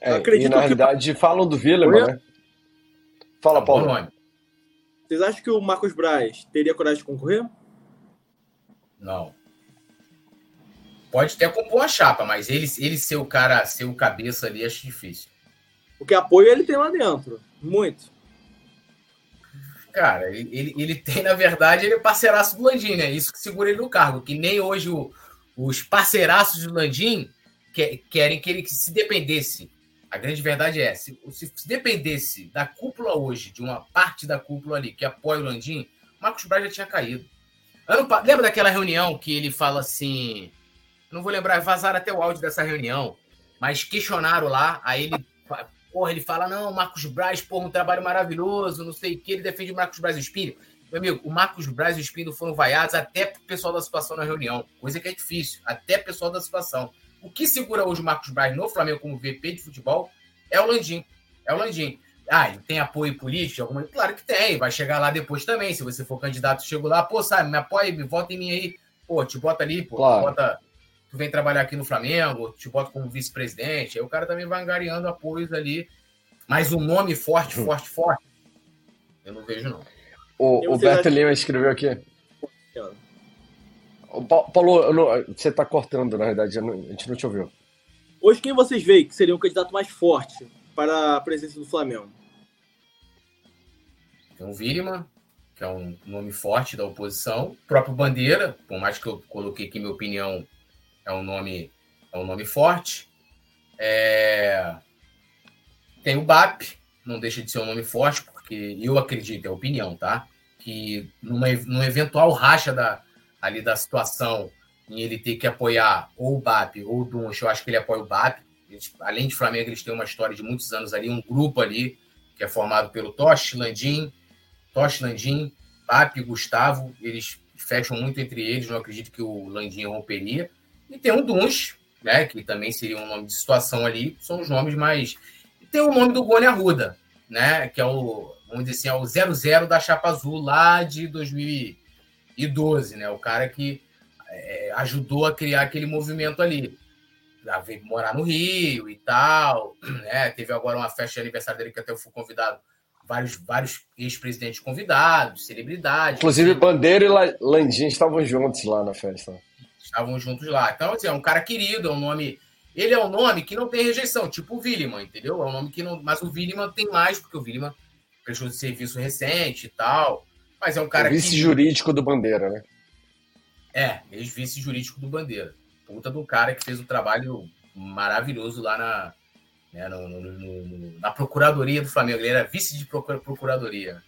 É, acredito e na realidade que... falam do Villeman, né? Fala, tá Paulo. Vocês acham que o Marcos Braz teria coragem de concorrer? Não. Pode até compor a chapa, mas ele, ele ser o cara, ser o cabeça ali, acho difícil. Porque apoio ele tem lá dentro. Muito. Cara, ele, ele, tem, na verdade, ele é parceiraço do Landim, né? Isso que segura ele no cargo. Que nem hoje o, os parceiraços do Landim que, querem que ele se dependesse. A grande verdade é, se, se, dependesse da cúpula hoje, de uma parte da cúpula ali que apoia o Landim, Marcos Braz já tinha caído. Ano, lembra daquela reunião que ele fala assim. Não vou lembrar, vazaram até o áudio dessa reunião, mas questionaram lá, aí ele porra, ele fala, não, Marcos Braz, porra, um trabalho maravilhoso, não sei o que, ele defende o Marcos Braz e o Espírito. Meu amigo, o Marcos Braz e o Espírito foram vaiados até pro pessoal da situação na reunião, coisa que é difícil, até pessoal da situação. O que segura hoje o Marcos Braz no Flamengo como VP de futebol é o Landim. É o Landim. Ah, ele tem apoio político? Alguma... Claro que tem, vai chegar lá depois também. Se você for candidato, chegou lá, pô, sabe, me apoia, me vota em mim aí. Pô, te bota ali, pô, claro. bota tu vem trabalhar aqui no Flamengo, te bota como vice-presidente, aí o cara também vai angariando apoios ali. Mas um nome forte, hum. forte, forte, eu não vejo, não. O, o Beto Lima escreveu aqui. O Paulo, não, você está cortando, na verdade, a gente não te ouviu. Hoje, quem vocês veem que seria o candidato mais forte para a presença do Flamengo? Tem o Williman, que é um nome forte da oposição. O próprio Bandeira, por mais que eu coloquei aqui minha opinião é um nome, é um nome forte. É... Tem o BAP, não deixa de ser um nome forte, porque eu acredito, é opinião, tá? Que numa, num eventual racha da, ali da situação em ele ter que apoiar ou o BAP ou o Dunch, eu acho que ele apoia o BAP. Eles, além de Flamengo, eles têm uma história de muitos anos ali, um grupo ali, que é formado pelo Tosh, Landim, Tosh, Landim, BAP e Gustavo. Eles fecham muito entre eles, não acredito que o Landim romperia. E tem o Duns, né, que também seria um nome de situação ali, são os nomes mais. E tem o nome do Goni Arruda, né, que é o, vamos dizer assim, é o 00 da Chapa Azul lá de 2012, né, o cara que é, ajudou a criar aquele movimento ali. Já veio morar no Rio e tal, né, teve agora uma festa de aniversário dele que até eu fui convidado vários, vários ex-presidentes convidados, celebridades. Inclusive, Bandeira e Landim estavam juntos lá na festa estavam juntos lá. Então, assim, é um cara querido, é um nome. Ele é um nome que não tem rejeição, tipo o Williman, entendeu? É um nome que não. Mas o Williman tem mais, porque o Williman prestou de serviço recente e tal. Mas é um cara. vice jurídico do Bandeira, né? É, ex-vice jurídico do Bandeira. Puta do cara que fez um trabalho maravilhoso lá na, né, no, no, no, na Procuradoria do Flamengo. Ele era vice de Procuradoria.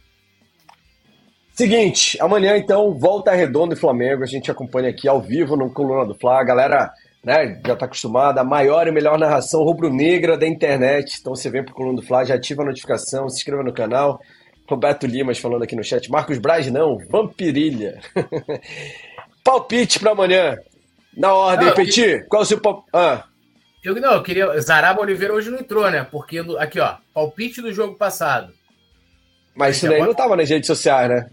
Seguinte, amanhã então volta Redondo e Flamengo. A gente acompanha aqui ao vivo no Coluna do Fla. A galera né, já está acostumada. A maior e melhor narração rubro-negra da internet. Então você vem pro Coluna do Fla, já ativa a notificação, se inscreva no canal. Roberto Limas falando aqui no chat. Marcos Braz não, Vampirilha. palpite para amanhã. Na ordem, não, Petit. Qual é o seu palpite? Ah. Eu, não, eu queria. Zaraba Oliveira hoje não entrou, né? Porque aqui, ó, palpite do jogo passado. Mas isso daí não tava nas redes sociais, né?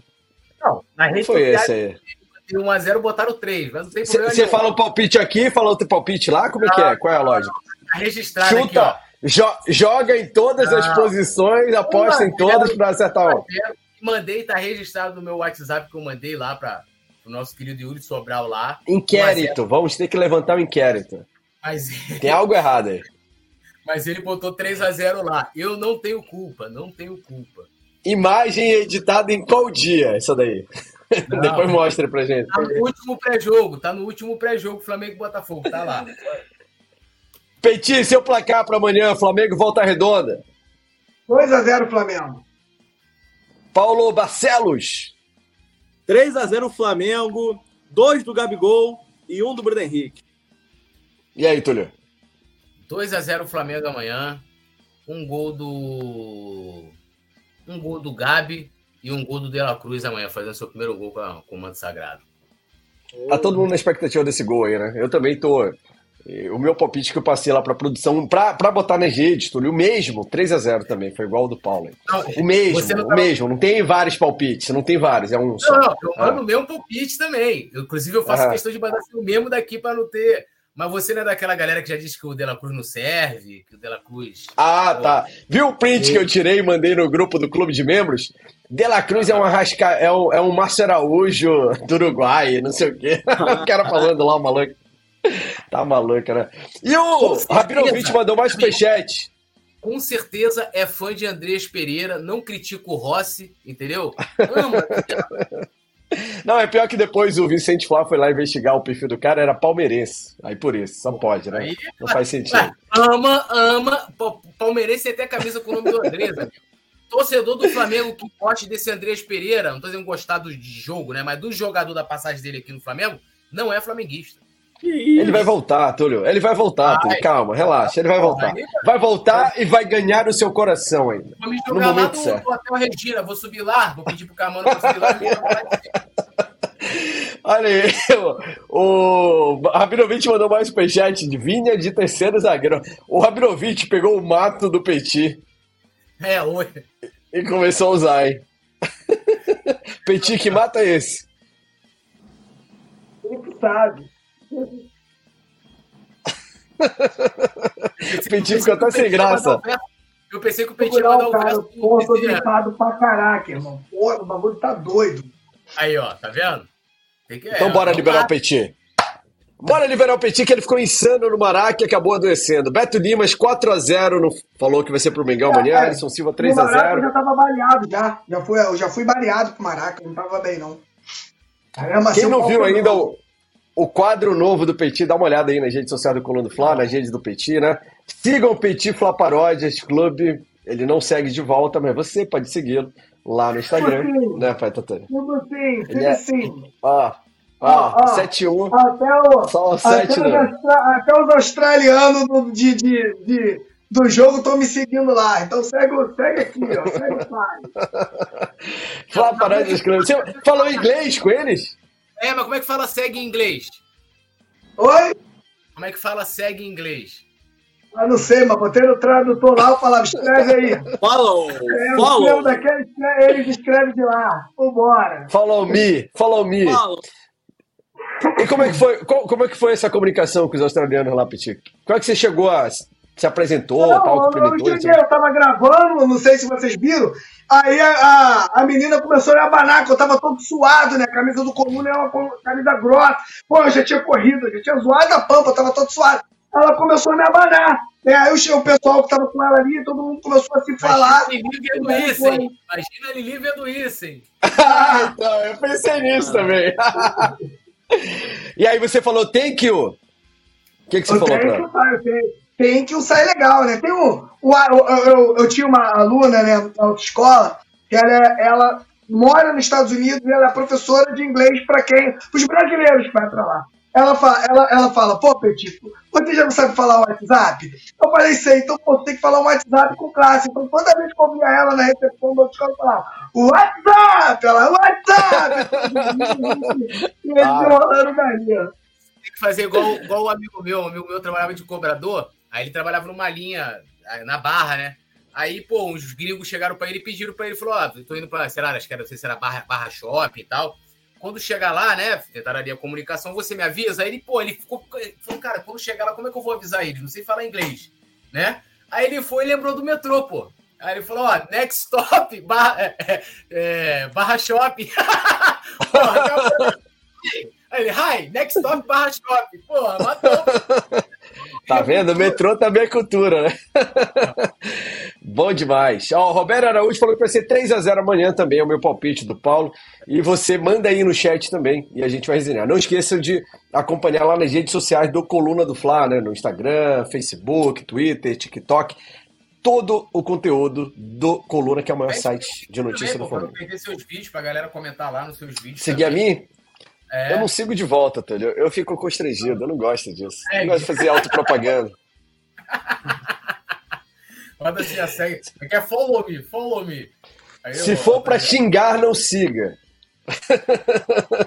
Não, na rede foi esse aí. 1x0 botaram 3. Você fala o palpite aqui, fala outro palpite lá? Como é que é? Qual é a lógica? Tá registrado Chuta, aqui, jo joga em todas as posições, aposta em todas para acertar um. Mandei, tá registrado no meu WhatsApp que eu mandei lá para o nosso querido Yuri Sobral lá. Inquérito, vamos ter que levantar o um inquérito. Mas... Tem algo errado aí. Mas ele botou 3 a 0 lá. Eu não tenho culpa, não tenho culpa. Imagem editada em qual dia, essa daí? Não, Depois mostra pra gente. Tá no último pré-jogo, tá no último pré-jogo Flamengo e Botafogo, tá lá. Petit, seu placar para amanhã, Flamengo volta redonda. 2 a 0 Flamengo. Paulo Barcelos. 3 a 0 Flamengo, 2 do Gabigol e 1 um do Bruno Henrique. E aí, Túlio? 2 a 0 Flamengo amanhã. Um gol do um gol do Gabi e um gol do De La Cruz amanhã, fazendo seu primeiro gol com, com o Manto Sagrado. Tá todo mundo na expectativa desse gol aí, né? Eu também tô. O meu palpite que eu passei lá pra produção, pra, pra botar nas redes, Túlio, o mesmo, 3 a 0 também, foi igual ao do Paulo. Não, o mesmo, o tava... mesmo, não tem vários palpites, não tem vários, é um não, só. Não, eu mando ah. o meu palpite também. Inclusive, eu faço ah. questão de mandar assim, o mesmo daqui para não ter Mas você não é daquela galera que já disse que o Dela Cruz não serve, que o Dela Cruz. Ah, tá. Viu o print que eu tirei e mandei no grupo do clube de membros? Dela Cruz é um arrasca, é um, é um Márcio Araújo do Uruguai, não sei o quê. o cara falando lá, maluco. Tá maluco, né? E o Rabinovich mandou mais superchat. Com certeza é fã de Andrés Pereira, não critica o Rossi, entendeu? Ama. Não, é pior que depois o Vicente Flá foi lá investigar o perfil do cara, era palmeirense. Aí por isso, só pode, né? Aí, não faz sentido. Ama, ama. Palmeirense tem até camisa com o nome do Andrés, amigo. Torcedor do Flamengo que goste desse Andrés Pereira, não tô dizendo gostar do jogo, né? Mas do jogador da passagem dele aqui no Flamengo, não é flamenguista. Ele vai voltar, Túlio. Ele vai voltar, Túlio. Calma, relaxa. Ele vai voltar. Vai voltar e vai ganhar o seu coração ainda. Vou me jogar lá do, do Hotel Regina. Vou subir lá, vou pedir pro Camano pra subir lá. Olha aí, o Rabinovich mandou mais superchat de Vinha de terceiro zagueiro. O Rabinovich pegou o mato do Petit. É, oi. E começou a usar, hein? Petit, que mata é esse? Ele que sabe. O Petit ficou até sem graça. Eu pensei que o Petit ia mandar o cara. Pô, tô gripado pra caraca, irmão. Porra, o bagulho tá doido. Aí, ó, tá vendo? Que, então é, bora liberar o Petit. Bora liberar o Petit, que ele ficou insano no Maraca e acabou adoecendo. Beto Limas, 4x0, no... falou que vai ser pro Mengão amanhã. É, Alisson Silva, 3x0. O Maraca já tava baleado, já. Já fui, eu já fui baleado pro Maraca, não tava bem, não. Caramba, Quem não viu ainda o, o quadro novo do Petit, dá uma olhada aí na rede social do Coluna do Fla, nas redes do Petit, né? Sigam o Petit Fla Paródias Clube. Ele não segue de volta, mas você pode segui-lo lá no Instagram, sim. né, Pai Tatani? Tudo sim, tudo é... sim. Ó, ó, 7-1. Até, o, Só 7, até, né? os, até os australianos do, de, de, de, do jogo estão me seguindo lá. Então segue, segue aqui, ó. Segue o. Fla Paródias Clube. Você falou inglês com eles? É, mas como é que fala segue em inglês? Oi? Como é que fala segue em inglês? Eu não sei, mas botei no tradutor lá, eu falava, escreve aí. Follow, é, follow. Daquele, eles escrevem de lá. Vambora. Follow me, follow me. Follow. E como é, que foi, como é que foi essa comunicação com os australianos lá, Petit? Como é que você chegou a se apresentou, não, tal, eu, eu, cheguei, eu tava gravando, não sei se vocês viram. Aí a, a, a menina começou a me abanar, que eu tava todo suado, né? A camisa do Coluna é uma camisa grossa. Pô, eu já tinha corrido, já tinha zoado a pampa, eu tava todo suado. Ela começou a me abanar. É, aí o, o pessoal que tava com ela ali, todo mundo começou a se falar. Imagina a Lili vendo isso, hein? Imagina a Lili vendo isso, hein? então, eu pensei nisso também. e aí você falou thank you. O que, que você eu falou pra ela? Eu tenho tem que o sai legal, né? Tem o, o eu, eu, eu, tinha uma aluna, né, na autoescola, que ela, ela mora nos Estados Unidos e ela é professora de inglês para quem? Para os brasileiros que vai para lá. Ela fala, ela, ela fala, pô, Petit, você já não sabe falar o WhatsApp? Eu falei, sei, então pô, tem que falar o WhatsApp com classe. Então toda vez que eu via ela na recepção da autoescola, eu falava, WhatsApp! Ela, WhatsApp! e eles ah. enrolando daí, ó. Tem que fazer igual, igual o amigo meu, o amigo meu trabalhava de cobrador, Aí ele trabalhava numa linha na barra, né? Aí, pô, uns gringos chegaram para ele e pediram para ele, falou, ó, oh, tô indo para, sei lá, acho que era, não sei se era barra, barra shopping e tal. Quando chegar lá, né, tentaram ali a comunicação, você me avisa? Aí ele, pô, ele ficou, falou, cara, quando chegar lá, como é que eu vou avisar ele? Não sei falar inglês, né? Aí ele foi e lembrou do metrô, pô. Aí ele falou, ó, next stop, barra, é, é barra shopping. Porra, Aí ele, hi, next stop, barra shopping. Porra, matou. Tá vendo? O metrô também é cultura, né? Bom demais. Ó, o Roberto Araújo falou que vai ser 3x0 amanhã também, é o meu palpite do Paulo. E você manda aí no chat também e a gente vai resenhar. Não esqueçam de acompanhar lá nas redes sociais do Coluna do Fla, né? No Instagram, Facebook, Twitter, TikTok. Todo o conteúdo do Coluna, que é o maior site de notícia do Flamengo. Eu seus vídeos pra galera comentar lá nos seus vídeos. Seguir a mim? É. Eu não sigo de volta, Túlio. Eu fico constrangido, eu não gosto disso. É. Eu gosto de fazer autopropaganda. Manda assim a segue. É follow me, follow me. Se for para xingar, não siga.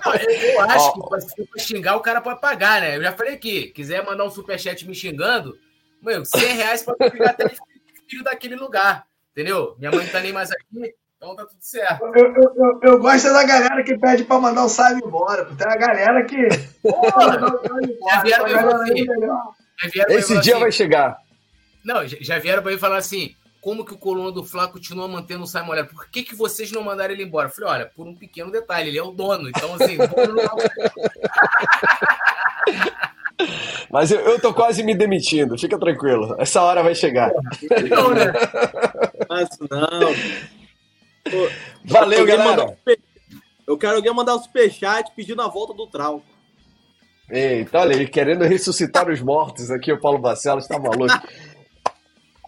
Não, eu, eu, acho que se for xingar, o cara pode pagar, né? Eu já falei aqui, quiser mandar um superchat me xingando, meu, 100 reais pode ficar até filho daquele lugar, entendeu? Minha mãe não tá nem mais aqui, Então tá tudo certo. Eu, eu, eu, eu gosto da galera que pede pra mandar o Sábio embora. Tem a galera que. Porra, não, embora, vieram melhor. Já vieram mim Esse dia assim- vai chegar. Não, já- vieram pra mim falar assim: como que o coluna do Flá continua mantendo o Simon Leonard? Por que, que vocês não mandaram ele embora? Eu falei, olha, por um pequeno detalhe, ele é o dono. Então, assim, o dono não Mas eu, eu tô quase me demitindo, fica tranquilo. Essa hora vai chegar. não, né? Mas não. Valeu, galera. Eu quero alguém mandar um superchat pedindo a volta do Trau. Eita, olha ele querendo ressuscitar os mortos aqui, o Paulo Barcelos tá maluco.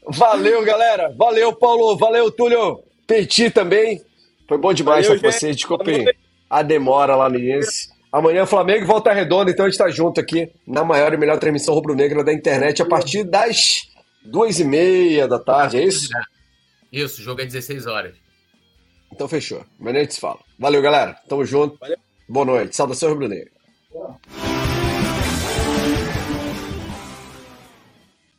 Valeu, galera. Valeu, Paulo. Valeu, Túlio. Petit também. Foi bom demais Valeu, estar com gente. vocês. Desculpem a demora lá no início. Amanhã Flamengo e Volta Redonda, então a gente tá junto aqui na maior e melhor transmissão rubro-negra da internet a partir das duas e meia da tarde, é isso? Isso, o jogo é 16 horas. Então fechou. Amanhã a gente se fala. Valeu, galera. Tamo junto. Valeu. Boa noite. Saudação rubro-negra. Porra.